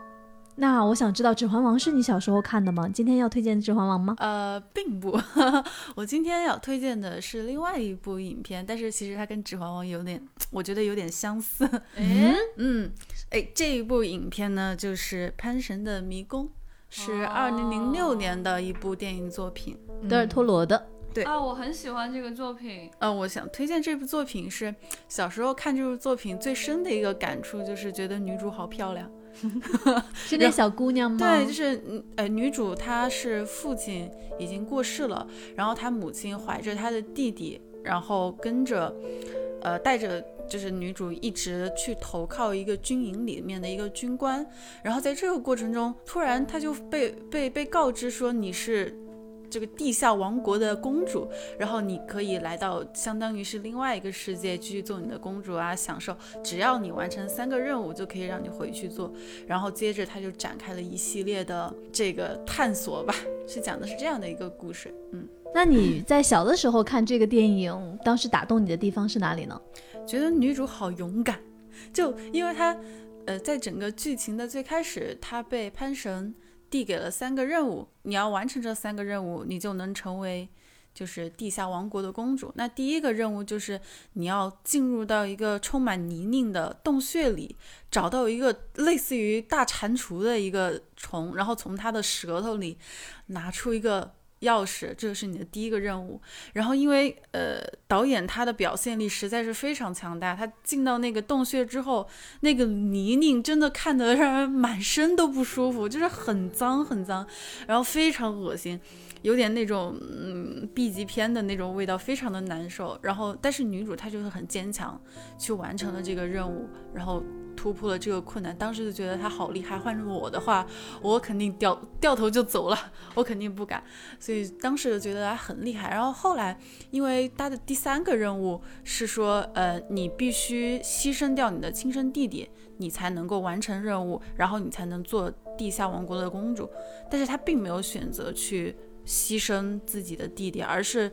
那我想知道《指环王》是你小时候看的吗？今天要推荐《指环王》吗？呃，并不，我今天要推荐的是另外一部影片，但是其实它跟《指环王》有点，我觉得有点相似。哎，嗯，哎，这一部影片呢，就是《潘神的迷宫》，是二零零六年的一部电影作品。德尔托罗的。对啊，我很喜欢这个作品。呃，我想推荐这部作品是小时候看这部作品最深的一个感触，就是觉得女主好漂亮。是那小姑娘吗？对，就是嗯呃，女主她是父亲已经过世了，然后她母亲怀着她的弟弟，然后跟着，呃，带着就是女主一直去投靠一个军营里面的一个军官，然后在这个过程中，突然她就被被被告知说你是。这个地下王国的公主，然后你可以来到相当于是另外一个世界，继续做你的公主啊，享受。只要你完成三个任务，就可以让你回去做。然后接着他就展开了一系列的这个探索吧，是讲的是这样的一个故事。嗯，那你在小的时候看这个电影，当时打动你的地方是哪里呢？觉得女主好勇敢，就因为她，呃，在整个剧情的最开始，她被潘神。递给了三个任务，你要完成这三个任务，你就能成为就是地下王国的公主。那第一个任务就是你要进入到一个充满泥泞的洞穴里，找到一个类似于大蟾蜍的一个虫，然后从它的舌头里拿出一个。钥匙，这个是你的第一个任务。然后，因为呃，导演他的表现力实在是非常强大，他进到那个洞穴之后，那个泥泞真的看得让人满身都不舒服，就是很脏很脏，然后非常恶心，有点那种嗯 B 级片的那种味道，非常的难受。然后，但是女主她就是很坚强，去完成了这个任务，然后。突破了这个困难，当时就觉得他好厉害。换成我的话，我肯定掉掉头就走了，我肯定不敢。所以当时就觉得他很厉害。然后后来，因为他的第三个任务是说，呃，你必须牺牲掉你的亲生弟弟，你才能够完成任务，然后你才能做地下王国的公主。但是他并没有选择去牺牲自己的弟弟，而是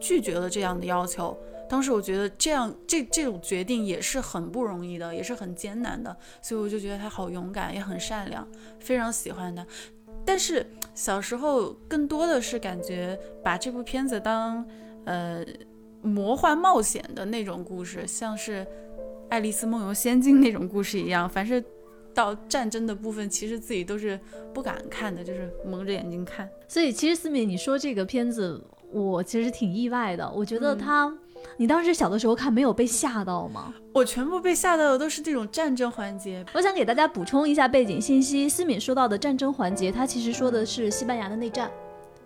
拒绝了这样的要求。当时我觉得这样这这种决定也是很不容易的，也是很艰难的，所以我就觉得他好勇敢，也很善良，非常喜欢他。但是小时候更多的是感觉把这部片子当呃魔幻冒险的那种故事，像是《爱丽丝梦游仙境》那种故事一样。凡是到战争的部分，其实自己都是不敢看的，就是蒙着眼睛看。所以其实思敏，你说这个片子，我其实挺意外的。我觉得它。你当时小的时候看没有被吓到吗？我全部被吓到的都是这种战争环节，我想给大家补充一下背景信息。思敏说到的战争环节，它其实说的是西班牙的内战，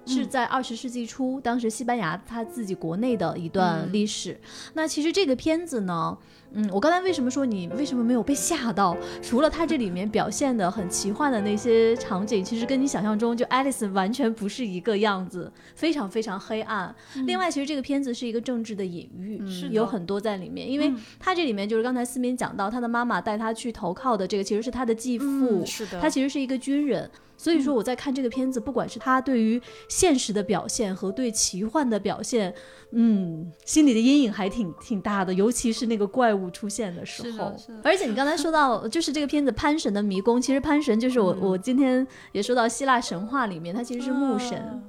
是在二十世纪初，当时西班牙它自己国内的一段历史。那其实这个片子呢，嗯，我刚才为什么说你为什么没有被吓到？除了它这里面表现的很奇幻的那些场景，其实跟你想象中就爱丽丝完全不是一个样子，非常非常黑暗。另外，其实这个片子是一个政治的隐喻，是的有很多在里面，因为它这里面就是刚才思敏讲到，他的妈妈带他去投靠的这个其实是他的继父，嗯是的，他其实是一个军人。所以说我在看这个片子，不管是他对于现实的表现和对奇幻的表现，嗯，心里的阴影还挺挺大的，尤其是那个怪物出现的时候。而且你刚才说到，就是这个片子《潘神的迷宫》，其实潘神就是我，我今天也说到希腊神话里面，他其实是牧神，啊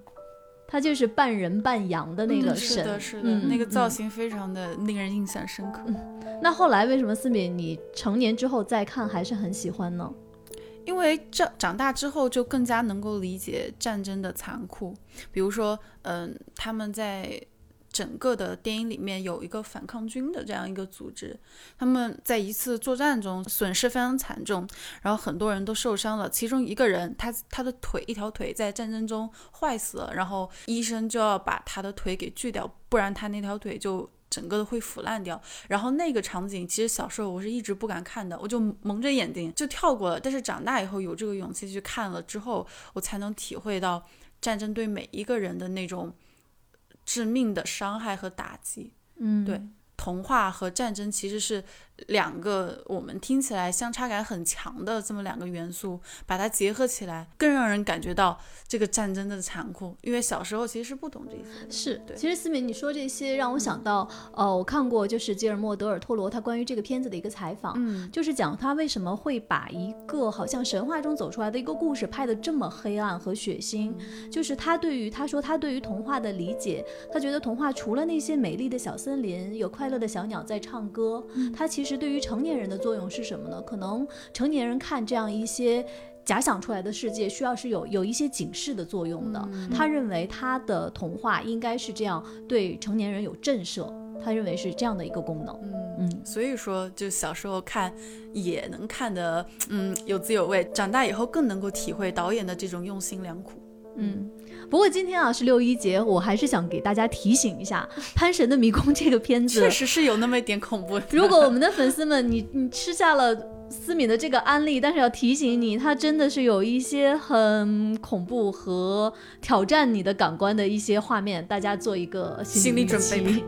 他就是半人半羊的那个嗯是神。的，是的，嗯那个造嗯型非常的令人印象深刻。那后来为什么思敏你成年之后再看还是很喜欢呢？因为长长大之后就更加能够理解战争的残酷，比如说，嗯、他们在整个的电影里面有一个反抗军的这样一个组织，他们在一次作战中损失非常惨重，然后很多人都受伤了，其中一个人他他的腿一条腿在战争中坏死了，然后医生就要把他的腿给锯掉，不然他那条腿就。整个的会腐烂掉，然后那个场景其实小时候我是一直不敢看的，我就蒙着眼睛就跳过了。但是长大以后有这个勇气去看了之后，我才能体会到战争对每一个人的那种致命的伤害和打击。嗯，对童话和战争其实是两个我们听起来相差感很强的这么两个元素，把它结合起来，更让人感觉到这个战争的残酷。因为小时候其实是不懂这些的。是，对其实思敏你说这些让我想到，呃，我看过就是吉尔莫·德尔托罗他关于这个片子的一个采访，嗯，就是讲他为什么会把一个好像神话中走出来的一个故事拍得这么黑暗和血腥，就是他对于他说他对于童话的理解，他觉得童话除了那些美丽的小森林，有快乐的小鸟在唱歌，他其实对于成年人的作用是什么呢？可能成年人看这样一些。假想出来的世界需要是有有一些警示的作用的。他认为他的童话应该是这样对成年人有震慑，他认为是这样的一个功能。嗯所以说，就小时候看也能看得嗯有滋有味，长大以后更能够体会导演的这种用心良苦。嗯，不过今天啊是六一节，我还是想给大家提醒一下，《潘神的迷宫》这个片子确，实是有那么一点恐怖。如果我们的粉丝们你你吃下了思敏的这个安利，但是要提醒你，它真的是有一些很恐怖和挑战你的感官的一些画面，大家做一个心理理准备。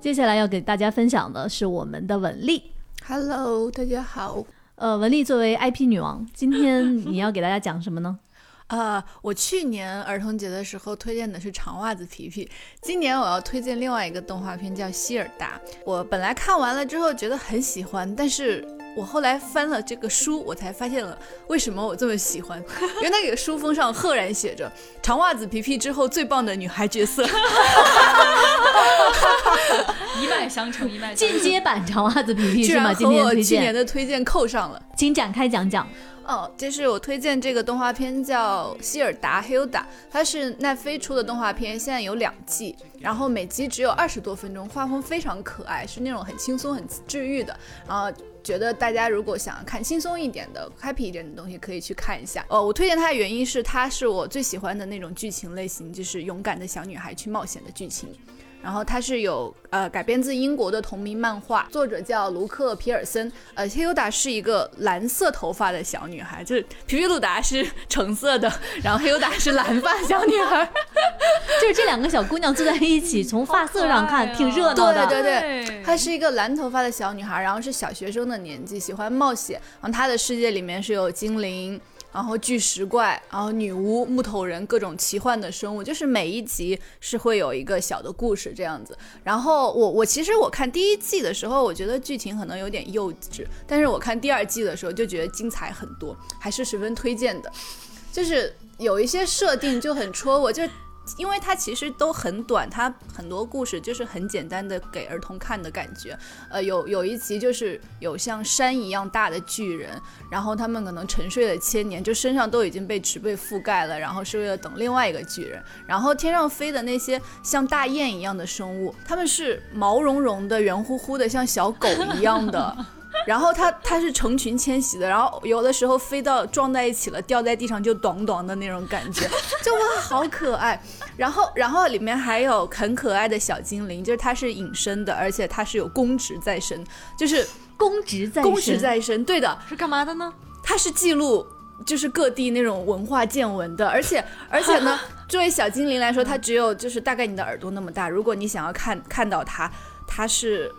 接下来要给大家分享的是我们的文丽。Hello，大家好。呃，文丽作为 IP 女王，今天你要给大家讲什么呢？呃，我去年儿童节的时候推荐的是长袜子皮皮，今年我要推荐另外一个动画片叫希尔达。我本来看完了之后觉得很喜欢，但是我后来翻了这个书，我才发现了为什么我这么喜欢。原来那个书封上赫然写着“长袜子皮皮之后最棒的女孩角色 一脉相承，一脉相承。进阶版长袜子皮”，皮居是吗？然和今我去年，的推荐扣上了。请展开讲讲。哦，就是我推荐这个动画片叫《希尔达 Hilda》，它是奈飞出的动画片，现在有两季，然后每集只有二十多分钟，画风非常可爱，是那种很轻松、很治愈的。然后觉得大家如果想要看轻松一点的、happy 一点的东西，可以去看一下。哦，我推荐它的原因是它是我最喜欢的那种剧情类型，就是勇敢的小女孩去冒险的剧情。然后它是有呃改编自英国的同名漫画，作者叫卢克皮尔森。呃，Hilda 是一个蓝色头发的小女孩，就是皮皮鲁达是橙色的，然后 Hilda 是蓝发小女孩。就是这两个小姑娘坐在一起，从发色上看挺热闹的。对对对她是一个蓝头发的小女孩，然后是小学生的年纪，喜欢冒险。然后她的世界里面是有精灵。然后巨石怪，然后女巫、木头人，各种奇幻的生物，就是每一集是会有一个小的故事这样子。然后我我其实我看第一季的时候，我觉得剧情可能有点幼稚，但是我看第二季的时候就觉得精彩很多，还是十分推荐的。就是有一些设定就很戳我，就因为它其实都很短，它很多故事就是很简单的给儿童看的感觉。呃，有有一集就是有像山一样大的巨人，然后他们可能沉睡了千年，就身上都已经被植被覆盖了，然后是为了等另外一个巨人。然后天上飞的那些像大雁一样的生物，它们是毛茸茸的、圆乎乎的，像小狗一样的。然后它它是成群迁徙的，然后有的时候飞到撞在一起了，掉在地上就咚咚的那种感觉，就哇好可爱。然后然后里面还有很可爱的小精灵，就是它是隐身的，而且它是有公职在身，就是公职在公职在身，对的，是干嘛的呢？它是记录就是各地那种文化见闻的，而且而且呢，作为小精灵来说，它只有就是大概你的耳朵那么大。如果你想要看看到它，它是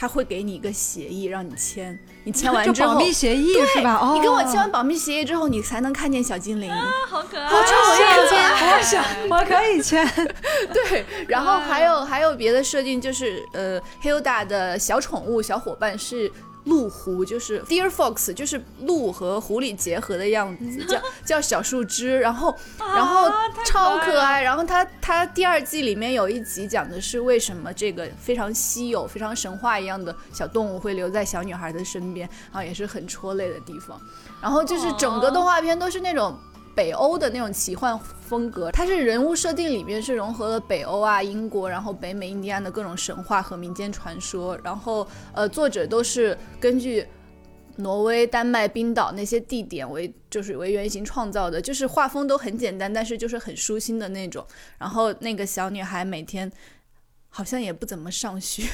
它会给你一个协议让你签，你签完之后就保密协议是吧？哦，你跟我签完保密协议之后，你才能看见小精灵。啊好可爱，好超我也签我想我可以签。对，然后还有还有别的设定，就是呃，Hilda 的小宠物小伙伴是。鹿狐就是 Deer Fox，就是鹿和狐狸结合的样子，叫叫小树枝，然后然后超可爱了可爱。然后它它第二季里面有一集讲的是为什么这个非常稀有、非常神话一样的小动物会留在小女孩的身边，然后也是很戳泪的地方。然后就是整个动画片都是那种北欧的那种奇幻风格，它是人物设定里面是融合了北欧啊、英国，然后北美、印第安的各种神话和民间传说，然后呃，作者都是根据。挪威、丹麦、冰岛那些地点为就是为原型创造的，就是画风都很简单，但是就是很舒心的那种。然后那个小女孩每天好像也不怎么上学，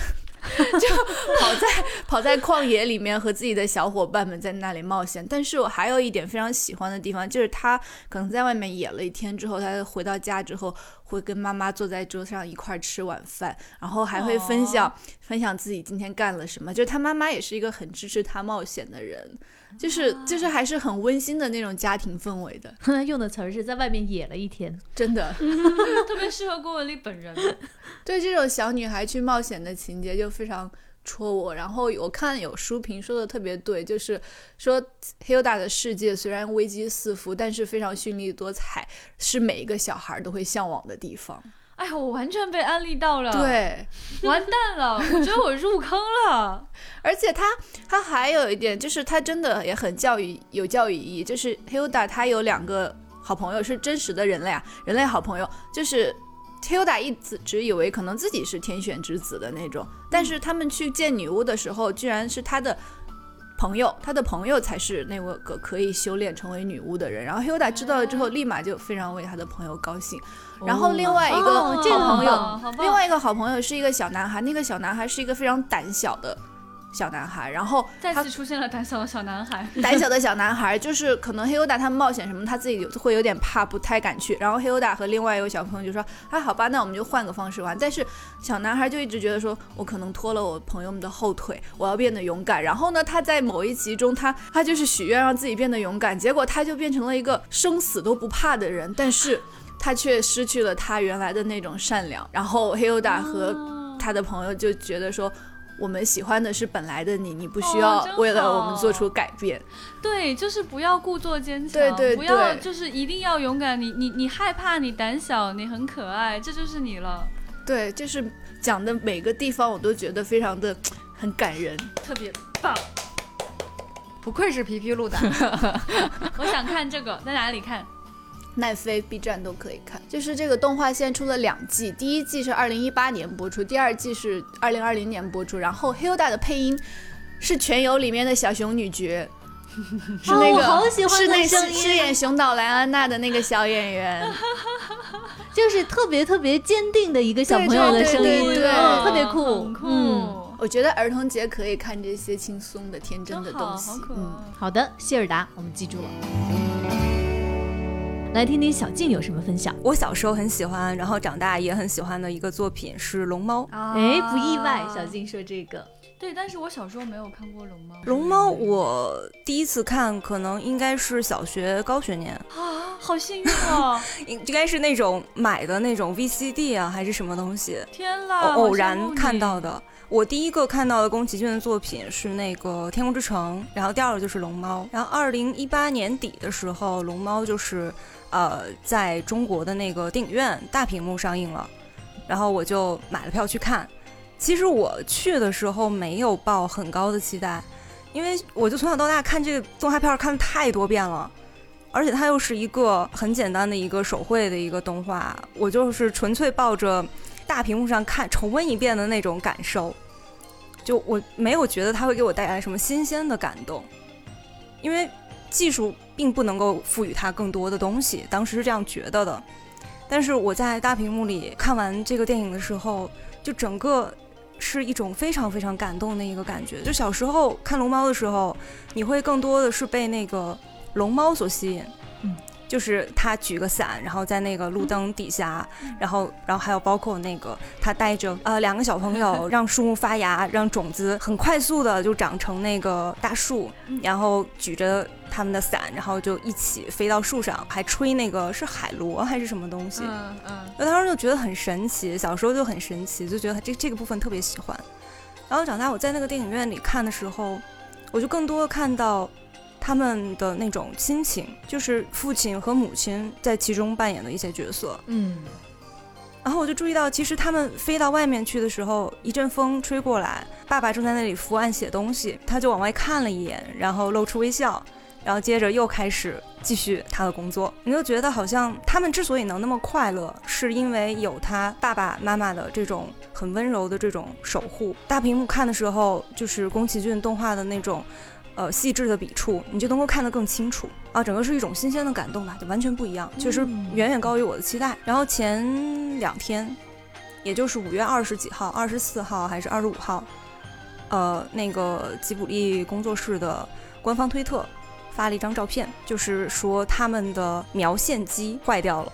就跑在跑在旷野里面和自己的小伙伴们在那里冒险。但是我还有一点非常喜欢的地方，就是他可能在外面野了一天之后，他回到家之后会跟妈妈坐在桌上一块儿吃晚饭，然后还会分享、分享自己今天干了什么。就是他妈妈也是一个很支持他冒险的人，就是就是还是很温馨的那种家庭氛围的，用的词儿是在外面野了一天。真的。特别适合郭文丽本人。对这种小女孩去冒险的情节就非常戳我。然后我看有书评说的特别对，就是说 Hilda 的世界虽然危机四伏，但是非常绚丽多彩，是每一个小孩都会向往的地方。哎呀，我完全被安利到了，，对，完蛋了，我觉得我入坑了。而且他他还有一点就是他真的也很教育有教育意义，就是 Hilda 他有两个好朋友是真实的人类啊，人类好朋友就是。Hilda 一直只以为可能自己是天选之子的那种，但是他们去见女巫的时候，居然是他的朋友，他的朋友才是那个可以修炼成为女巫的人。然后 Hilda 知道了之后，立马就非常为他的朋友高兴。然后另外一个好朋友，另外一个好朋友是一个小男孩，那个小男孩是一个非常胆小的小男孩，然后他再次出现了胆小的小男孩，胆小的 小男孩，就是可能黑欧达他们冒险什么，他自己有会有点怕，不太敢去。然后黑欧达和另外一个小朋友就说：“啊，好吧，那我们就换个方式玩。”但是小男孩就一直觉得说：“我可能拖了我朋友们的后腿，我要变得勇敢。”然后呢，他在某一集中，他他就是许愿让自己变得勇敢，结果他就变成了一个生死都不怕的人，但是 他却失去了他原来的那种善良。然后黑欧达和他的朋友就觉得说。我们喜欢的是本来的你，你不需要为了我们做出改变。对，就是不要故作坚强，对对对不要就是一定要勇敢。你你你害怕，你胆小，你很可爱，这就是你了，对，就是讲的每个地方我都觉得非常的 很感人。特别棒。不愧是皮皮录的，我想看这个，在哪里看？奈飞、B 站都可以看。就是这个动画现在出了两季，第一季是二零一八年播出，第二季是二零二零年播出。然后 Hilda 的配音是《全游》里面的小熊女爵，是那个、哦我好喜欢是那那声音饰演熊岛莱安娜的那个小演员。就是特别特别坚定的一个小朋友的声音，对特别酷，酷。嗯，我觉得儿童节可以看这些轻松的、天真的，东西好。可爱。嗯，好的，谢尔达，我们记住了。来听听小静有什么分享？我小时候很喜欢，然后长大也很喜欢的一个作品是《龙猫》。啊哎，不意外，小静说这个，对，但是我小时候没有看过龙猫。龙猫我第一次看可能应该是小学高学年，啊，好幸运哦！应应该是那种买的那种 VCD 啊还是什么东西，天啦，偶然看到的。我第一个看到的宫崎骏的作品是那个《天空之城》，然后第二个就是《龙猫》，然后二零一八年底的时候，《龙猫》就是呃在中国的那个电影院大屏幕上映了，然后我就买了票去看。其实我去的时候没有抱很高的期待，因为我就从小到大看这个动画片看了太多遍了。而且它又是一个很简单的一个手绘的一个动画，我就是纯粹抱着大屏幕上看重温一遍的那种感受，就我没有觉得它会给我带来什么新鲜的感动，因为技术并不能够赋予它更多的东西，当时是这样觉得的。但是我在大屏幕里看完这个电影的时候，就整个是一种非常非常感动的一个感觉。就小时候看龙猫的时候，你会更多的是被那个龙猫所吸引，嗯，就是他举个伞，然后在那个路灯底下，然后然后还有包括那个他带着呃两个小朋友，让树木发芽，让种子很快速的就长成那个大树，然后举着他们的伞，然后就一起飞到树上，还吹那个是海螺还是什么东西，嗯嗯，我当时就觉得很神奇，小时候就很神奇，就觉得这这个部分特别喜欢。然后长大我在那个电影院里看的时候，我就更多的看到他们的那种亲情，就是父亲和母亲在其中扮演的一些角色。嗯，然后我就注意到，其实他们飞到外面去的时候，一阵风吹过来，爸爸正在那里伏案写东西，他就往外看了一眼，然后露出微笑，然后接着又开始继续他的工作。你就觉得好像他们之所以能那么快乐，是因为有他爸爸妈妈的这种很温柔的这种守护。大屏幕看的时候，就是宫崎骏动画的那种。呃，细致的笔触，你就能够看得更清楚啊！整个是一种新鲜的感动吧，就完全不一样，确实远远高于我的期待。然后前两天，也就是五月二十几号、二十四号还是二十五号，呃，那个吉卜力工作室的官方推特发了一张照片，就是说他们的描线机坏掉了。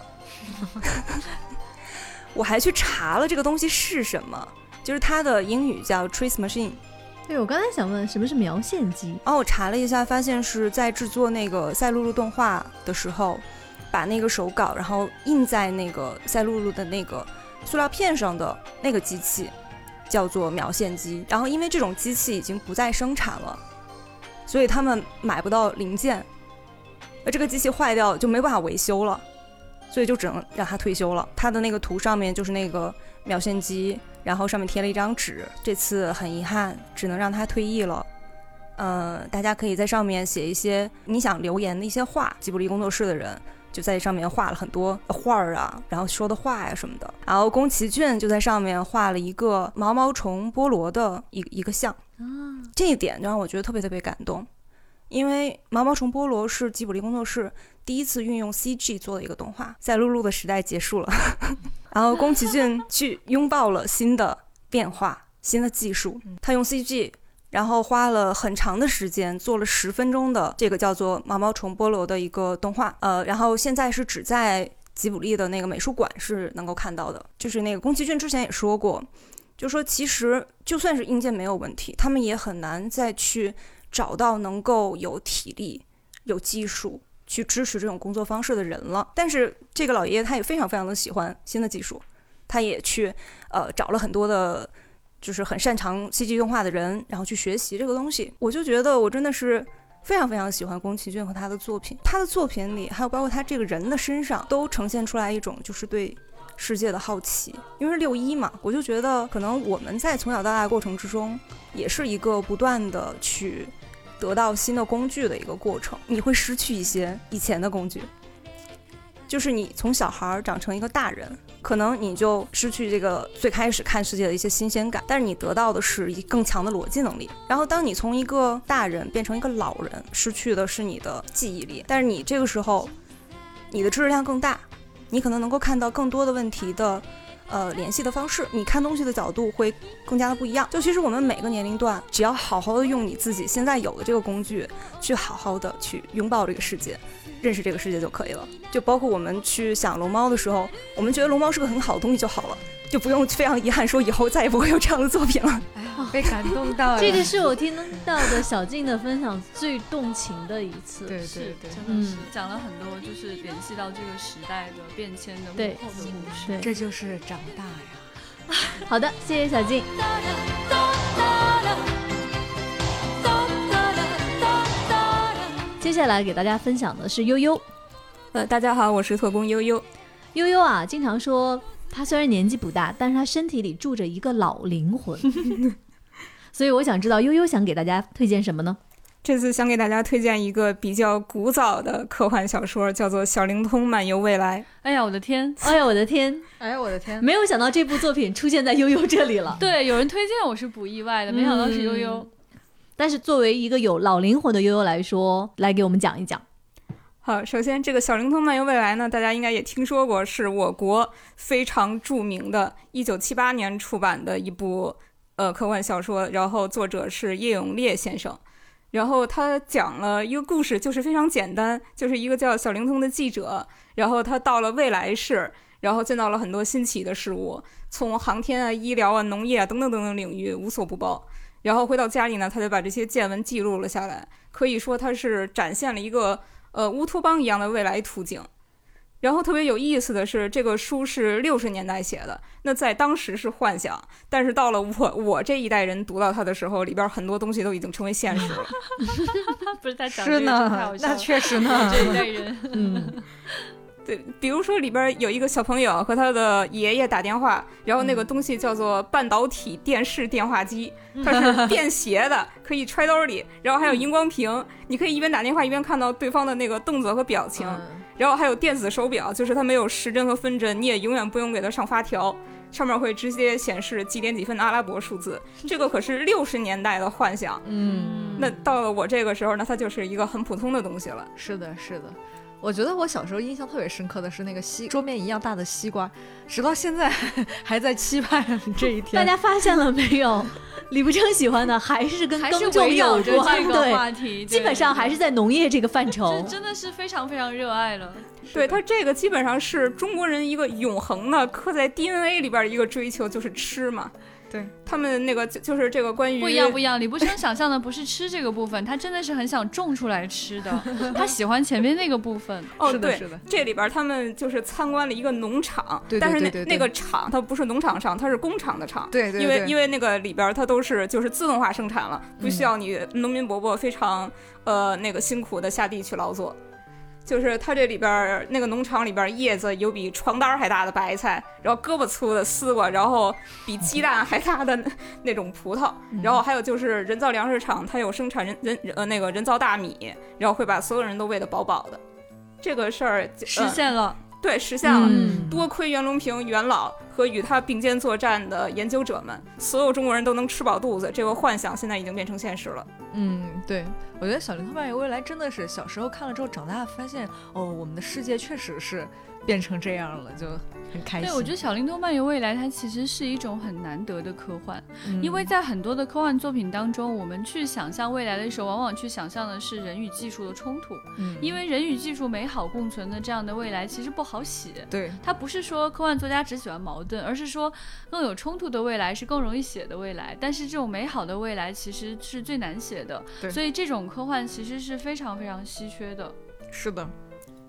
我还去查了这个东西是什么，就是它的英语叫 trace machine。对，我刚才想问什么是描线机？然后我查了一下，发现是在制作那个赛璐璐动画的时候，把那个手稿然后印在那个赛璐璐的那个塑料片上的那个机器，叫做描线机。然后因为这种机器已经不再生产了，所以他们买不到零件，那这个机器坏掉就没办法维修了，所以就只能让它退休了。它的那个图上面就是那个描线机。然后上面贴了一张纸，这次很遗憾，只能让他退役了。呃，大家可以在上面写一些你想留言的一些话。吉卜力工作室的人就在上面画了很多画儿啊，然后说的话呀什么的。然后宫崎骏就在上面画了一个毛毛虫菠萝的一一个像，啊，这一点就让我觉得特别特别感动，因为毛毛虫菠萝是吉卜力工作室第一次运用 CG 做的一个动画，在露露的时代结束了。然后宫崎骏去拥抱了新的变化、新的技术，他用 CG，然后花了很长的时间做了十分钟的这个叫做《毛毛虫菠萝》的一个动画，呃，然后现在是只在吉卜力的那个美术馆是能够看到的。就是那个宫崎骏之前也说过，就说其实就算是硬件没有问题，他们也很难再去找到能够有体力、有技术。去支持这种工作方式的人了，但是这个老爷爷他也非常非常的喜欢新的技术，他也去呃找了很多的，就是很擅长 CG 动画的人，然后去学习这个东西。我就觉得我真的是非常非常喜欢宫崎骏和他的作品，他的作品里还有包括他这个人的身上，都呈现出来一种就是对世界的好奇。因为六一嘛，我就觉得可能我们在从小到大的过程之中，也是一个不断的去。得到新的工具的一个过程，你会失去一些以前的工具。就是你从小孩长成一个大人，可能你就失去这个最开始看世界的一些新鲜感，但是你得到的是一更强的逻辑能力。然后，当你从一个大人变成一个老人，失去的是你的记忆力，但是你这个时候，你的知识量更大，你可能能够看到更多的问题的。呃，联系的方式，你看东西的角度会更加的不一样。就其实我们每个年龄段，只要好好的用你自己现在有的这个工具，去好好的去拥抱这个世界，认识这个世界就可以了。就包括我们去想龙猫的时候，我们觉得龙猫是个很好的东西就好了。就不用非常遗憾说以后再也不会有这样的作品了。哎呀，被感动到了。这个是我听到的小静的分享最动情的一次。对是对对，真的是嗯讲了很多，就是联系到这个时代的变迁的幕后的故事。这就是长大呀。好的，谢谢小静。接下来给大家分享的是悠悠。呃，大家好，我是特工悠悠。悠悠啊，经常说他虽然年纪不大，但是他身体里住着一个老灵魂。所以我想知道悠悠想给大家推荐什么呢？这次想给大家推荐一个比较古早的科幻小说，叫做《小灵通漫游未来》。哎呀，我的天！哎呀，我的天，哎呀，我的天！没有想到这部作品出现在悠悠这里了。对，有人推荐我是不意外的，没想到是悠悠。嗯但是作为一个有老灵魂的悠悠来说，来给我们讲一讲。好，首先这个《小灵通漫游未来》呢，大家应该也听说过，是我国非常著名的1978年出版的一部呃科幻小说，然后作者是叶永烈先生。然后他讲了一个故事，就是非常简单，就是一个叫小灵通的记者，然后他到了未来世，然后见到了很多新奇的事物，从航天啊、医疗啊、农业啊等等等等领域无所不包。然后回到家里呢，他就把这些见闻记录了下来，可以说他是展现了一个呃乌托邦一样的未来图景。然后特别有意思的是，这个书是六十年代写的，那在当时是幻想，但是到了我我这一代人读到它的时候，里边很多东西都已经成为现实了。不是在讲这是个太呢好，笑了那确实呢。这一代人，嗯，对，比如说里边有一个小朋友和他的爷爷打电话，然后那个东西叫做半导体电视电话机，它是便携的，可以揣兜里，然后还有荧光屏，你可以一边打电话一边看到对方的那个动作和表情。嗯然后还有电子手表，就是它没有时针和分针，你也永远不用给它上发条，上面会直接显示几点几分的阿拉伯数字。这个可是六十年代的幻想，嗯，那到了我这个时候，那它就是一个很普通的东西了。是的，是的。我觉得我小时候印象特别深刻的是那个西桌面一样大的西瓜，直到现在 还在期盼 这一天。大家发现了没有？李不争喜欢的还是跟耕种有关，着这个对，话题，基本上还是在农业这个范畴这。真的是非常非常热爱了。对他这个基本上是中国人一个永恒的刻在 DNA 里边的一个追求，就是吃嘛。对他们那个就就是这个关于不一样，不一样。李步生想象的不是吃这个部分，他真的是很想种出来吃的，他喜欢前面那个部分。哦，对，是的这里边他们就是参观了一个农场，对对但是那那个厂它不是农场上，它是工厂的厂。对对对，因为因为那个里边它都是就是自动化生产了，不需要你农民伯伯非常呃那个辛苦的下地去劳作。就是它这里边儿那个农场里边儿叶子有比床单儿还大的白菜，然后胳膊粗的丝瓜，然后比鸡蛋还大的那那种葡萄，然后还有就是人造粮食厂，它有生产人人呃那个人造大米，然后会把所有人都喂得饱饱的。这个事儿实呃现了，对实现了，嗯，多亏袁隆平元老和与他并肩作战的研究者们，所有中国人都能吃饱肚子，这个幻想现在已经变成现实了。嗯，对，我觉得《小灵通漫游未来》真的是小时候看了之后，长大发现哦，我们的世界确实是变成这样了，就很开心。对我觉得《小灵通漫游未来》它其实是一种很难得的科幻，嗯因为在很多的科幻作品当中，我们去想象未来的时候，往往去想象的是人与技术的冲突，嗯因为人与技术美好共存的这样的未来其实不好写。对它不是说科幻作家只喜欢矛盾，而是说更有冲突的未来是更容易写的未来。但是这种美好的未来其实是最难写的，所以这种科幻其实是非常非常稀缺的。是的，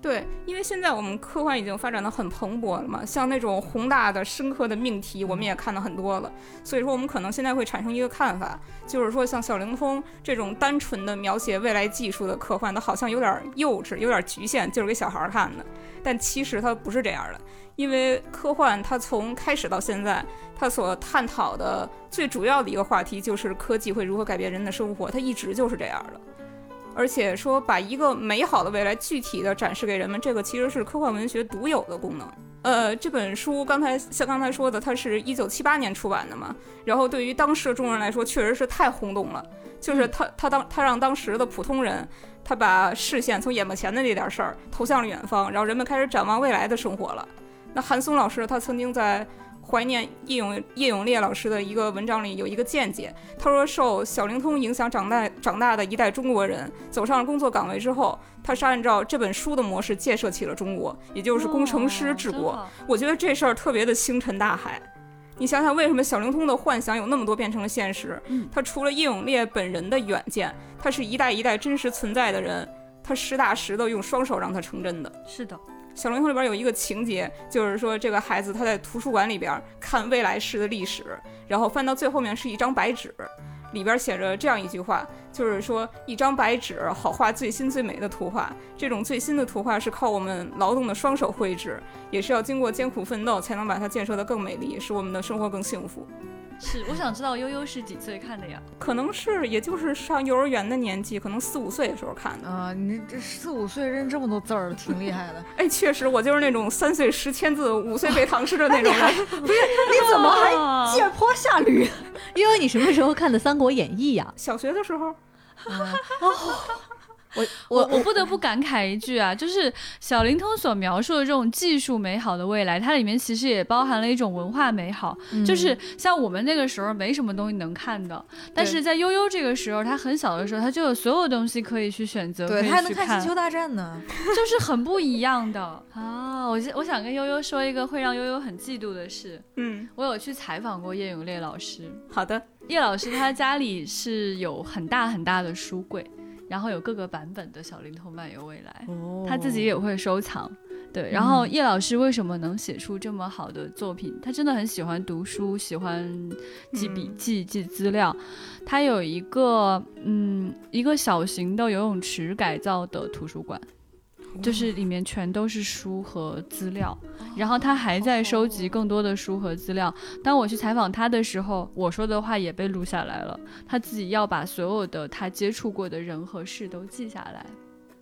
对，因为现在我们科幻已经发展的很蓬勃了嘛，像那种宏大的、深刻的命题，我们也看到很多了。所以说，我们可能现在会产生一个看法，就是说，像小灵通这种单纯的描写未来技术的科幻，它好像有点幼稚，有点局限，就是给小孩儿看的。但其实它不是这样的，因为科幻它从开始到现在，它所探讨的最主要的一个话题就是科技会如何改变人的生活，它一直就是这样的。而且说把一个美好的未来具体的展示给人们，这个其实是科幻文学独有的功能。呃，这本书刚才像刚才说的，它是一九七八年出版的嘛，然后对于当时的中国人来说，确实是太轰动了。就是他他当他让当时的普通人，他把视线从眼巴前的那点事儿投向了远方，然后人们开始展望未来的生活了。那韩松老师他曾经在怀念叶永叶永烈老师的一个文章里有一个见解，他说受小灵通影响长大长大的一代中国人走上了工作岗位之后，他是按照这本书的模式建设起了中国，也就是工程师治国。哦我觉得这事儿特别的星辰大海。你想想，为什么小灵通的幻想有那么多变成了现实？嗯，他除了叶永烈本人的远见，他是一代一代真实存在的人，他实打实的用双手让他成真的。是的，小灵通里边有一个情节，就是说这个孩子他在图书馆里边看未来式的历史，然后翻到最后面是一张白纸，里边写着这样一句话，就是说一张白纸好画最新最美的图画，这种最新的图画是靠我们劳动的双手绘制，也是要经过艰苦奋斗才能把它建设得更美丽，使我们的生活更幸福。是。我想知道悠悠是几岁看的呀？可能是也就是上幼儿园的年纪，可能四五岁的时候看的。啊，你这四五岁认这么多字儿，挺厉害的。哎，确实，我就是那种三岁识千字，五岁背唐诗的那种 人。不是你怎么还借坡下驴？悠悠，你什么时候看的《三国演义》呀？小学的时候，我我我不得不感慨一句啊，就是小灵通所描述的这种技术美好的未来，它里面其实也包含了一种文化美好，嗯。就是像我们那个时候没什么东西能看的，但是在悠悠这个时候，他很小的时候，他就有所有东西可以去选择，对他还能看星球大战》呢。就是很不一样的。啊！我我想跟悠悠说一个会让悠悠很嫉妒的事，嗯，我有去采访过叶永烈老师，好的，叶老师他家里是有很大很大的书柜，然后有各个版本的小灵通漫游未来，哦他自己也会收藏。对，然后叶老师为什么能写出这么好的作品？他真的很喜欢读书，喜欢记笔记、记资料。他有一个嗯一个小型的游泳池改造的图书馆，就是里面全都是书和资料。然后他还在收集更多的书和资料。当我去采访他的时候，我说的话也被录下来了。他自己要把所有的他接触过的人和事都记下来。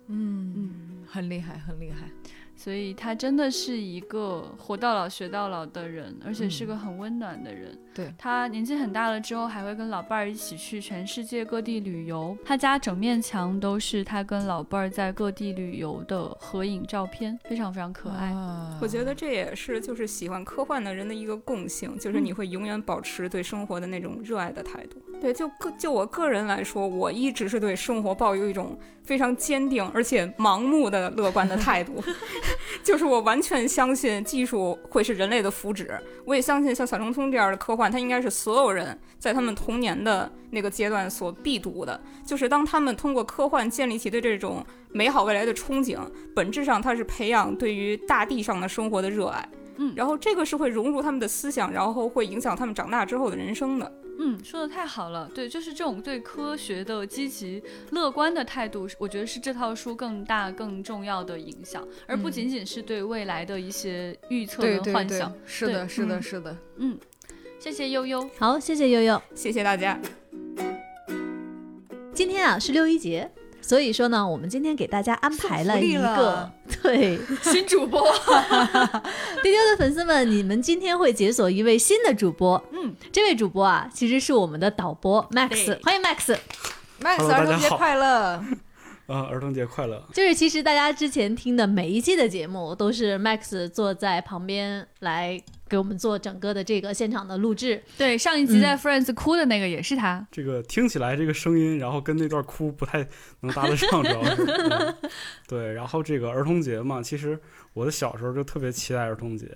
嗯嗯，很厉害，很厉害。所以他真的是一个活到老学到老的人，而且是个很温暖的人。对他年纪很大了之后，还会跟老伴儿一起去全世界各地旅游。他家整面墙都是他跟老伴儿在各地旅游的合影照片，非常非常可爱。啊我觉得这也是就是喜欢科幻的人的一个共性，就是嗯你会永远保持对生活的那种热爱的态度。对，就个就我个人来说，我一直是对生活抱有一种非常坚定而且盲目的乐观的态度，就是我完全相信技术会是人类的福祉，我也相信像小灵通这样的科幻，它应该是所有人在他们童年的那个阶段所必读的。就是当他们通过科幻建立起对这种美好未来的憧憬，本质上它是培养对于大地上的生活的热爱。嗯然后这个是会融入他们的思想，然后会影响他们长大之后的人生的。嗯，说的太好了。对，就是这种对科学的积极乐观的态度，我觉得是这套书更大更重要的影响，而不仅仅是对未来的一些预测跟对对对幻想。，是的，是的，嗯是的。嗯，谢谢悠悠。好，谢谢悠悠。谢谢大家。今天啊是六一节，所以说呢，我们今天给大家安排了一个了 对新主播，丢丢的粉丝们，你们今天会解锁一位新的主播。嗯，这位主播啊，其实是我们的导播 Max，欢迎 Max。Max 儿童节快乐！啊，儿童节快乐！就是其实大家之前听的每一期的节目，都是 Max 坐在旁边来给我们做整个的这个现场的录制。对，上一集在 Friends 哭的那个也是他。这个听起来这个声音，然后跟那段哭不太能搭得上，主要是、嗯对。然后这个儿童节嘛，其实我的小时候就特别期待儿童节，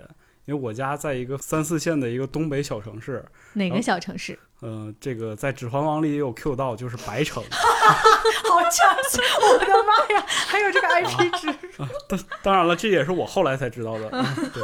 因为我家在一个三四线的一个东北小城市，哪个小城市？呃，这个在《指环王》里也有 Q 到，就是白城。好扎心！我的妈呀，还有这个 IP 值。当当然了，这也是我后来才知道的。嗯对。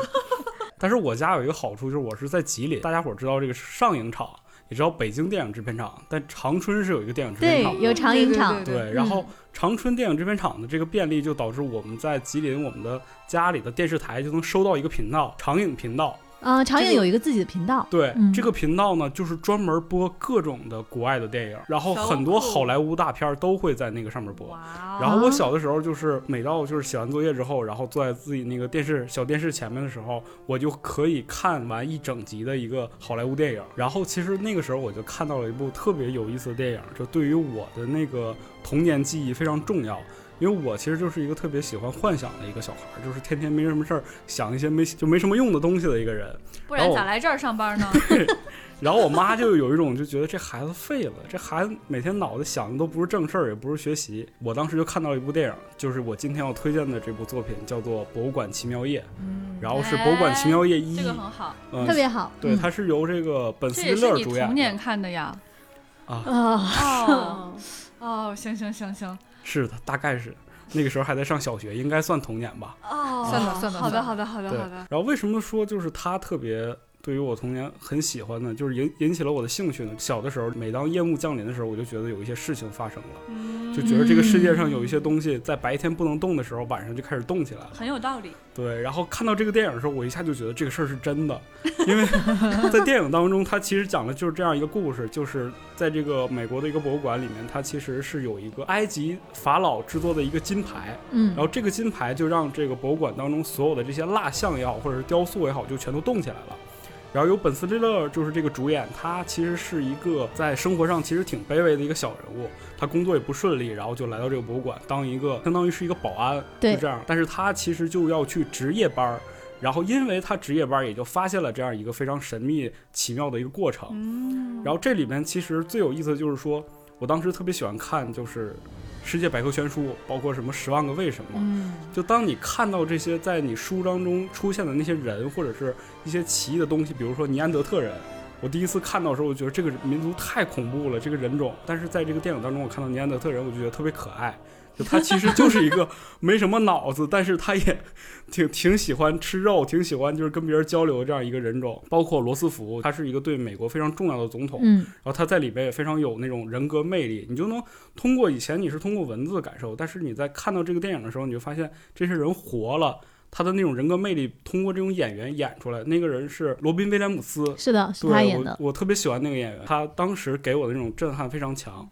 但是我家有一个好处，就是我是在吉林，大家伙儿知道这个上影厂，也知道北京电影制片厂，但长春是有一个电影制片厂，的。有长影厂。对对，然后长春电影制片厂的这个便利，就导致我们在吉林，我们的家里的电视台就能收到一个频道，长影频道。啊、长影有一个自己的频道。对，嗯这个频道呢，就是专门播各种的国外的电影，然后很多好莱坞大片儿都会在那个上面播。然后我小的时候就是每到就是写完作业之后，然后坐在自己那个电视小电视前面的时候，我就可以看完一整集的一个好莱坞电影。然后其实那个时候我就看到了一部特别有意思的电影，就对于我的那个童年记忆非常重要。因因为我其实就是一个特别喜欢幻想的一个小孩儿，就是天天没什么事儿想一些没就没什么用的东西的一个人。不然咋来这儿上班呢？然后我妈就有一种就觉得这孩子废了，这孩子每天脑子想的都不是正事儿，也不是学习。我当时就看到了一部电影，就是我今天要推荐的这部作品，叫做《博物馆奇妙夜》。嗯，然后是《博物馆奇妙夜一》这个很好，嗯特别好。对，嗯它是由这个本斯蒂勒主演童年看的呀。啊，啊，哦 哦，行行行行，是的，大概是那个时候还在上小学，应该算童年吧。哦，算了算了好的好的好的，好的。然后为什么说就是他特别对于我童年很喜欢的？就是引引起了我的兴趣呢。小的时候，每当夜幕降临的时候，我就觉得有一些事情发生了，嗯就觉得这个世界上有一些东西在白天不能动的时候，晚上就开始动起来了。很有道理。对，然后看到这个电影的时候，我一下就觉得这个事儿是真的，因为在电影当中，它其实讲的就是这样一个故事，就是在这个美国的一个博物馆里面，它其实是有一个埃及法老制作的一个金牌，嗯然后这个金牌就让这个博物馆当中所有的这些蜡像也好，或者是雕塑也好，就全都动起来了。然后由本斯利勒就是这个主演，他其实是一个在生活上其实挺卑微的一个小人物，他工作也不顺利，然后就来到这个博物馆当一个相当于是一个保安，就这样。但是他其实就要去值夜班儿，然后因为他值夜班儿，也就发现了这样一个非常神秘奇妙的一个过程。嗯，然后这里面其实最有意思的就是说，我当时特别喜欢看就是世界百科全书，包括什么《十万个为什么》。嗯，就当你看到这些在你书当中出现的那些人，或者是一些奇异的东西，比如说尼安德特人，我第一次看到的时候，我觉得这个民族太恐怖了，这个人种。但是在这个电影当中，我看到尼安德特人，我就觉得特别可爱。就他其实就是一个 没什么脑子，但是他也挺挺喜欢吃肉，挺喜欢就是跟别人交流的这样一个人种。包括罗斯福，他是一个对美国非常重要的总统，嗯然后他在里边也非常有那种人格魅力，你就能通过以前你是通过文字感受，但是你在看到这个电影的时候，你就发现这些人活了，他的那种人格魅力通过这种演员演出来。那个人是罗宾威廉姆斯，是的，是对他演的。我，我特别喜欢那个演员，他当时给我的那种震撼非常强。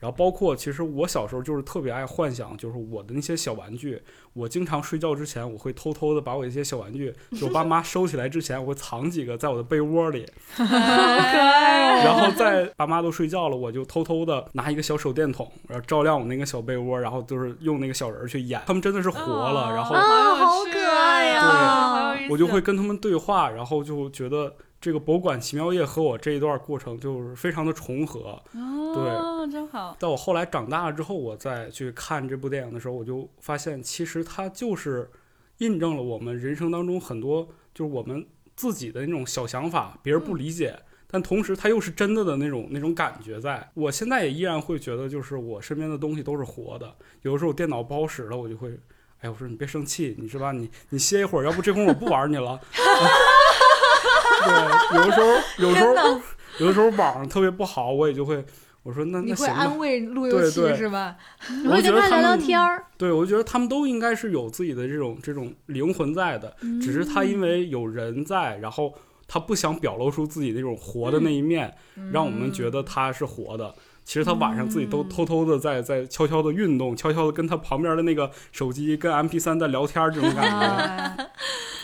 然后包括其实我小时候就是特别爱幻想，就是我的那些小玩具，我经常睡觉之前，我会偷偷的把我一些小玩具，就我爸妈收起来之前，我会藏几个在我的被窝里，好可爱然后在爸妈都睡觉了，我就偷偷的拿一个小手电筒，然后照亮我那个小被窝，然后就是用那个小人去演，他们真的是活了，然后啊好可爱呀对我就会跟他们对话，然后就觉得这个博物馆奇妙夜和我这一段过程就是非常的重合。哦，真好。在我后来长大了之后，我再去看这部电影的时候，我就发现其实它就是印证了我们人生当中很多就是我们自己的那种小想法，别人不理解。但同时，它又是真的的那种那种感觉在。我现在也依然会觉得，就是我身边的东西都是活的。有的时候我电脑不好使了，我就会，哎，我说你别生气，你是吧？你你歇一会儿，要不这功夫我不玩你了。对，有的时候，有的时候，有的时候网上特别不好，我也就会，我说那你那行吧。会安慰路由器对对是吧？你会跟他聊聊天儿，对，我觉得他们都应该是有自己的这种这种灵魂在的，只是他因为有人在，然后他不想表露出自己那种活的那一面，让我们觉得他是活的。其实他晚上自己都偷偷的在在悄悄的运动，悄悄的跟他旁边的那个手机跟 MP 三在聊天儿这种感觉。哎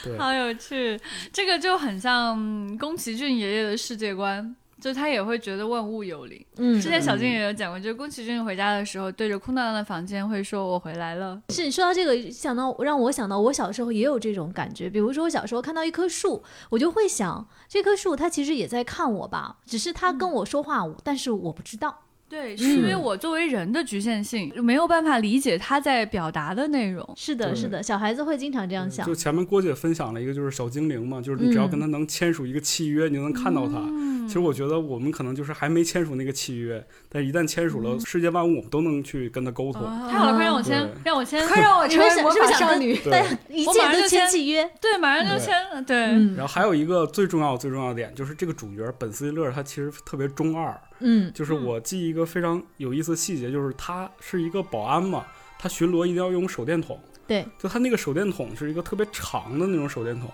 对，好有趣，这个就很像宫崎骏爷爷的世界观，就他也会觉得万物有灵。嗯，之前小静也有讲过，就是宫崎骏回家的时候，对着空荡荡的房间会说：“我回来了。是你说到这个，想到让我想到我小时候也有这种感觉。比如说我小时候看到一棵树，我就会想，这棵树它其实也在看我吧，只是它跟我说话，但是我不知道。”对，是因为我作为人的局限性，没有办法理解他在表达的内容。是的，是的，小孩子会经常这样想就。前面郭姐分享了一个就是小精灵嘛，就是你只要跟他能签署一个契约，你就能看到他。其实我觉得我们可能就是还没签署那个契约，但一旦签署了，世界万物我们都能去跟他沟通。太好了，快让我签，让我签，快让我你会想成为魔是不想跟法少女。对，一我切都签马上就签契约。对，马上就签了。对，嗯然后还有一个最重要最重要的点，就是这个主角本斯利勒他其实特别中二。嗯就是我记一个非常有意思的细节，就是他是一个保安嘛，他巡逻一定要用手电筒，对，就他那个手电筒是一个特别长的那种手电筒，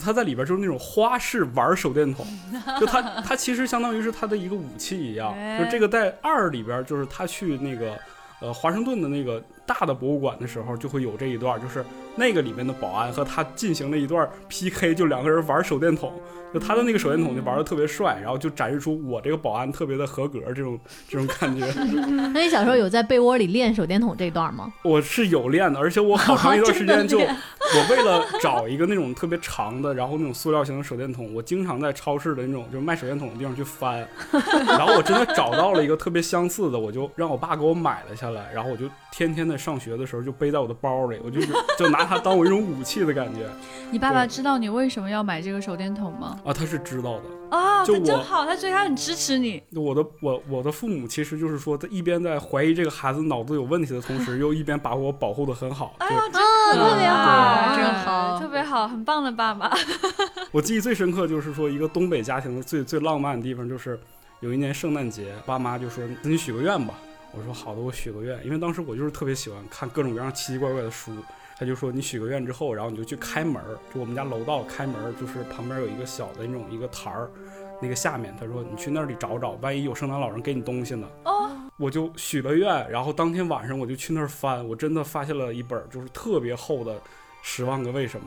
他在里边就是那种花式玩手电筒，就他他其实相当于是他的一个武器一样，哎。就这个在二里边就是他去那个呃华盛顿的那个大的博物馆的时候，就会有这一段，就是那个里面的保安和他进行了一段 PK，就两个人玩手电筒，就他的那个手电筒就玩的特别帅，然后就展示出我这个保安特别的合格这种这种感觉。那你小时候有在被窝里练手电筒这段吗？我是有练的，而且我好长 一段时间就，我为了找一个那种特别长的，然后那种塑料型的手电筒，我经常在超市的那种就是卖手电筒的地方去翻，然后我真的找到了一个特别相似的，我就让我爸给我买了下来，然后我就天天在上学的时候就背在我的包里，我就是就拿它当我一种武器的感觉你爸爸知道你为什么要买这个手电筒吗？啊，他是知道的。啊，就真好，他所以他很支持你。我的我我的父母其实就是说，他一边在怀疑这个孩子脑子有问题的同时，又一边把我保护的很好。就哎呀，真特别好，爱真好，特别好，很棒的爸爸。我记忆最深刻就是说，一个东北家庭的最最浪漫的地方，就是有一年圣诞节，爸妈就说：“那你许个愿吧。”我说：“好的，我许个愿。”因为当时我就是特别喜欢看各种各样奇奇怪怪的书。他就说：“你许个愿之后，然后你就去开门，就我们家楼道开门，就是旁边有一个小的那种一个台儿，那个下面他说你去那里找找，万一有圣诞老人给你东西呢。”哦，我就许了愿，然后当天晚上我就去那儿翻，我真的发现了一本就是特别厚的《十万个为什么》，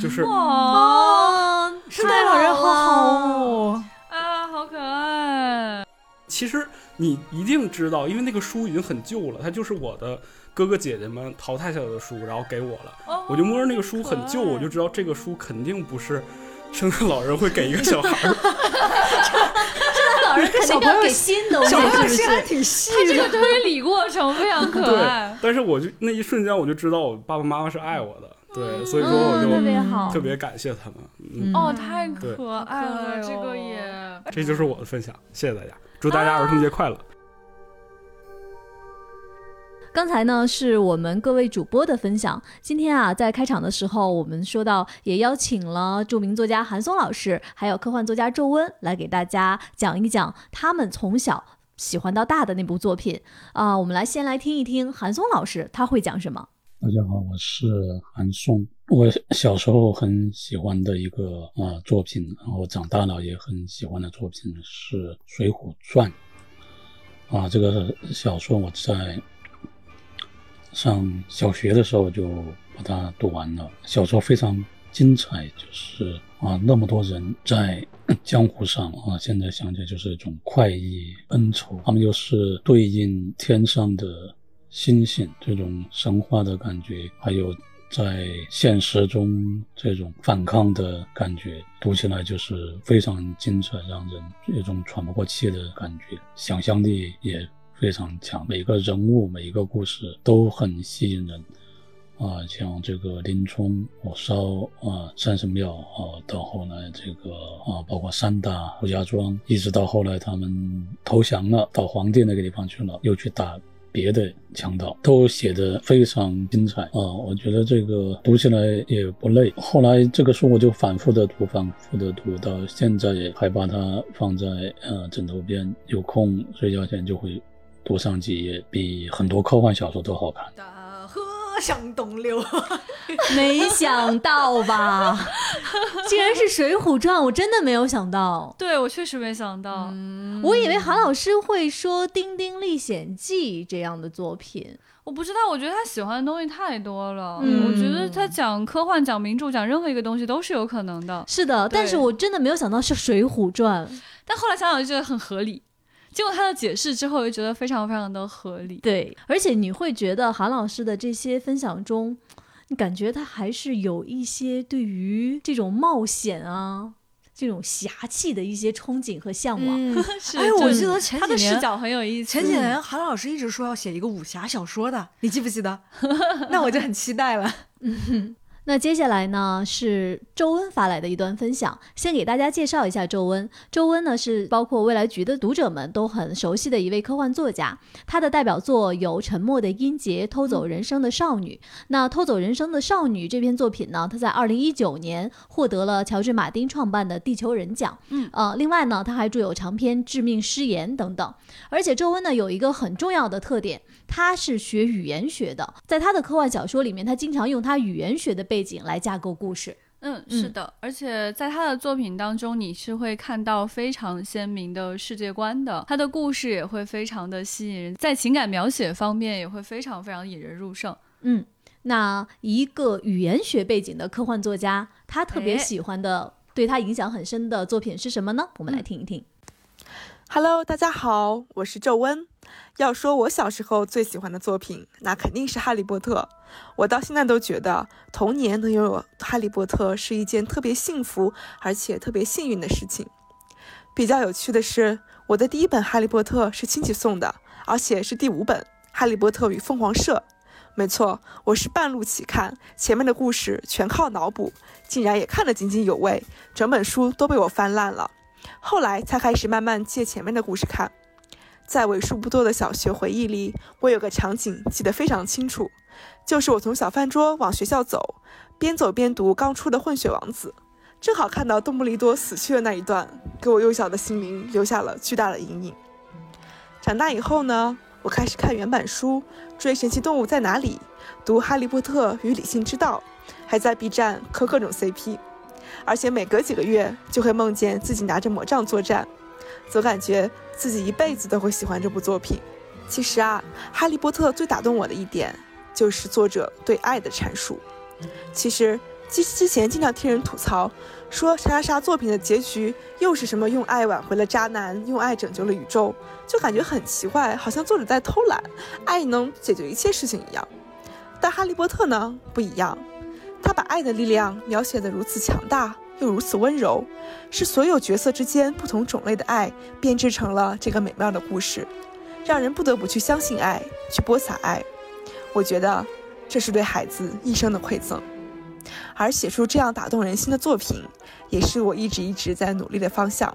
就是哦，圣诞老人好好哦，啊，好可爱。其实你一定知道，因为那个书已经很旧了，它就是我的哥哥姐姐们淘汰下来的书，然后给我了。哦我就摸着那个书很旧，我就知道这个书肯定不是圣诞老人会给一个小孩儿。老人肯定要给新东西，小朋友心还？挺细的这个的。推理过程非常可爱对。，但是我就那一瞬间我就知道我爸爸妈妈是爱我的，对，所以说我嗯，就特别好，特别感谢他们。哦，太可爱了，哦这个也。这就是我的分享，谢谢大家，祝大家儿童节快乐。刚才呢是我们各位主播的分享。今天啊，在开场的时候，我们说到也邀请了著名作家韩松老师，还有科幻作家周温来给大家讲一讲他们从小喜欢到大的那部作品啊、我们来先来听一听韩松老师他会讲什么。大家好，我是韩松。我小时候很喜欢的一个呃作品，然后长大了也很喜欢的作品是《水浒传》啊。这个小说我在上小学的时候就把它读完了。小说非常精彩，就是啊那么多人在江湖上啊，现在想起来就是一种快意恩仇，他们又是对应天上的星星这种神话的感觉，还有在现实中这种反抗的感觉，读起来就是非常精彩，让人有种喘不过气的感觉，想象力也非常强，每个人物、每一个故事都很吸引人。啊，像这个林冲火烧啊三神庙啊，到后来这个啊，包括三打胡家庄，一直到后来他们投降了，到皇帝那个地方去了，又去打别的强盗，都写得非常精彩啊！我觉得这个读起来也不累。后来这个书我就反复的读，反复的读，到现在还把它放在呃枕头边，有空睡觉前就会读上几页，比很多科幻小说都好看。大河向东流，没想到吧，竟然是《水浒传》，我真的没有想到。对我确实没想到，我以为韩老师会说《丁丁历险记》这样的作品，我不知道，我觉得他喜欢的东西太多了。嗯我觉得他讲科幻、讲名著、讲任何一个东西都是有可能的。是的，但是我真的没有想到是《水浒传》。但后来想想就觉得很合理，经过他的解释之后，就觉得非常非常的合理。对，而且你会觉得韩老师的这些分享中，你感觉他还是有一些对于这种冒险啊、这种侠气的一些憧憬和向往。嗯，是哎，我记得前几年他的。视角很有意思。前几年韩老师一直说要写一个武侠小说的，你记不记得？那我就很期待了。那接下来呢是周温发来的一段分享，先给大家介绍一下周温。周温呢是包括未来局的读者们都很熟悉的一位科幻作家，他的代表作有《沉默的音节》《偷走人生的少女》。那《偷走人生的少女》这篇作品呢，他在二零一九年获得了乔治·马丁创办的地球人奖。嗯，呃，另外呢，他还著有长篇《致命誓言》等等。而且周温呢有一个很重要的特点，他是学语言学的，在他的科幻小说里面，他经常用他语言学的背景来架构故事。嗯，是的，而且在他的作品当中，你是会看到非常鲜明的世界观的，他的故事也会非常的吸引人，在情感描写方面也会非常非常引人入胜。嗯，那一个语言学背景的科幻作家，他特别喜欢的、对他影响很深的作品是什么呢？我们来听一听。Hello，大家好，我是皱温。要说我小时候最喜欢的作品，那肯定是《哈利波特》。我到现在都觉得，童年能拥有《哈利波特》是一件特别幸福而且特别幸运的事情。比较有趣的是，我的第一本《哈利波特》是亲戚送的，而且是第五本《哈利波特与凤凰社》。没错，我是半路起看，前面的故事全靠脑补，竟然也看得津津有味，整本书都被我翻烂了。后来才开始慢慢借前面的故事看。在为数不多的小学回忆里，我有个场景记得非常清楚，就是我从小饭桌往学校走，边走边读刚出的《混血王子》，正好看到邓布利多死去的那一段，给我幼小的心灵留下了巨大的阴影。长大以后呢，我开始看原版书，追《神奇动物在哪里》，读《哈利波特与理性之道》，还在 B 站磕各种 CP。而且每隔几个月就会梦见自己拿着魔杖作战，总感觉自己一辈子都会喜欢这部作品。其实啊，《哈利波特》最打动我的一点就是作者对爱的阐述。其实之之前经常听人吐槽，说啥啥啥作品的结局又是什么用爱挽回了渣男，用爱拯救了宇宙，就感觉很奇怪，好像作者在偷懒，爱能解决一切事情一样。但《哈利波特》呢不一样。他把爱的力量描写得如此强大，又如此温柔，是所有角色之间不同种类的爱编织成了这个美妙的故事，让人不得不去相信爱，去播撒爱。我觉得这是对孩子一生的馈赠。而写出这样打动人心的作品，也是我一直一直在努力的方向。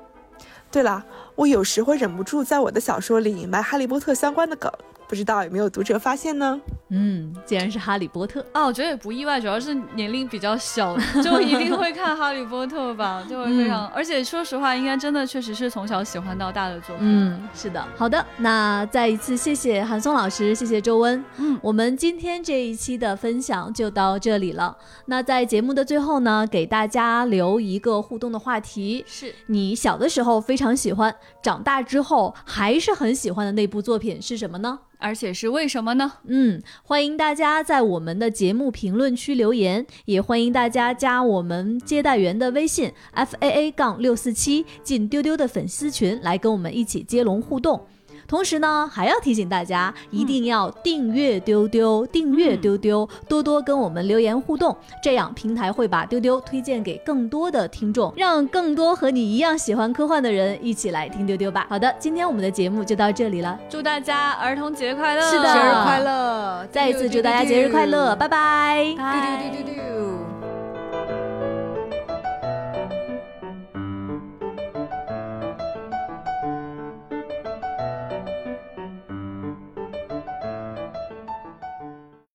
对了，我有时会忍不住在我的小说里埋哈利波特相关的梗，不知道有没有读者发现呢？嗯，竟然是哈利波特啊！我觉得也不意外，主要是年龄比较小，就一定会看哈利波特吧，就会非常。嗯、而且说实话，应该真的确实是从小喜欢到大的作品。嗯，是的。好的，那再一次谢谢韩松老师，谢谢周温。嗯，我们今天这一期的分享就到这里了。那在节目的最后呢，给大家留一个互动的话题：是你小的时候非常喜欢，长大之后还是很喜欢的那部作品是什么呢？而且是为什么呢？嗯，欢迎大家在我们的节目评论区留言，也欢迎大家加我们接待员的微信 f a a 杠六四七，进丢丢的粉丝群来跟我们一起接龙互动。同时呢，还要提醒大家，一定要订阅丢丢，订阅丢丢，多多跟我们留言互动，这样平台会把丢丢推荐给更多的听众，让更多和你一样喜欢科幻的人一起来听丢丢吧。好的，今天我们的节目就到这里了，祝大家儿童节快乐！是的，节日快乐！再一次祝大家节日快乐，拜拜！拜。丢丢丢丢丢。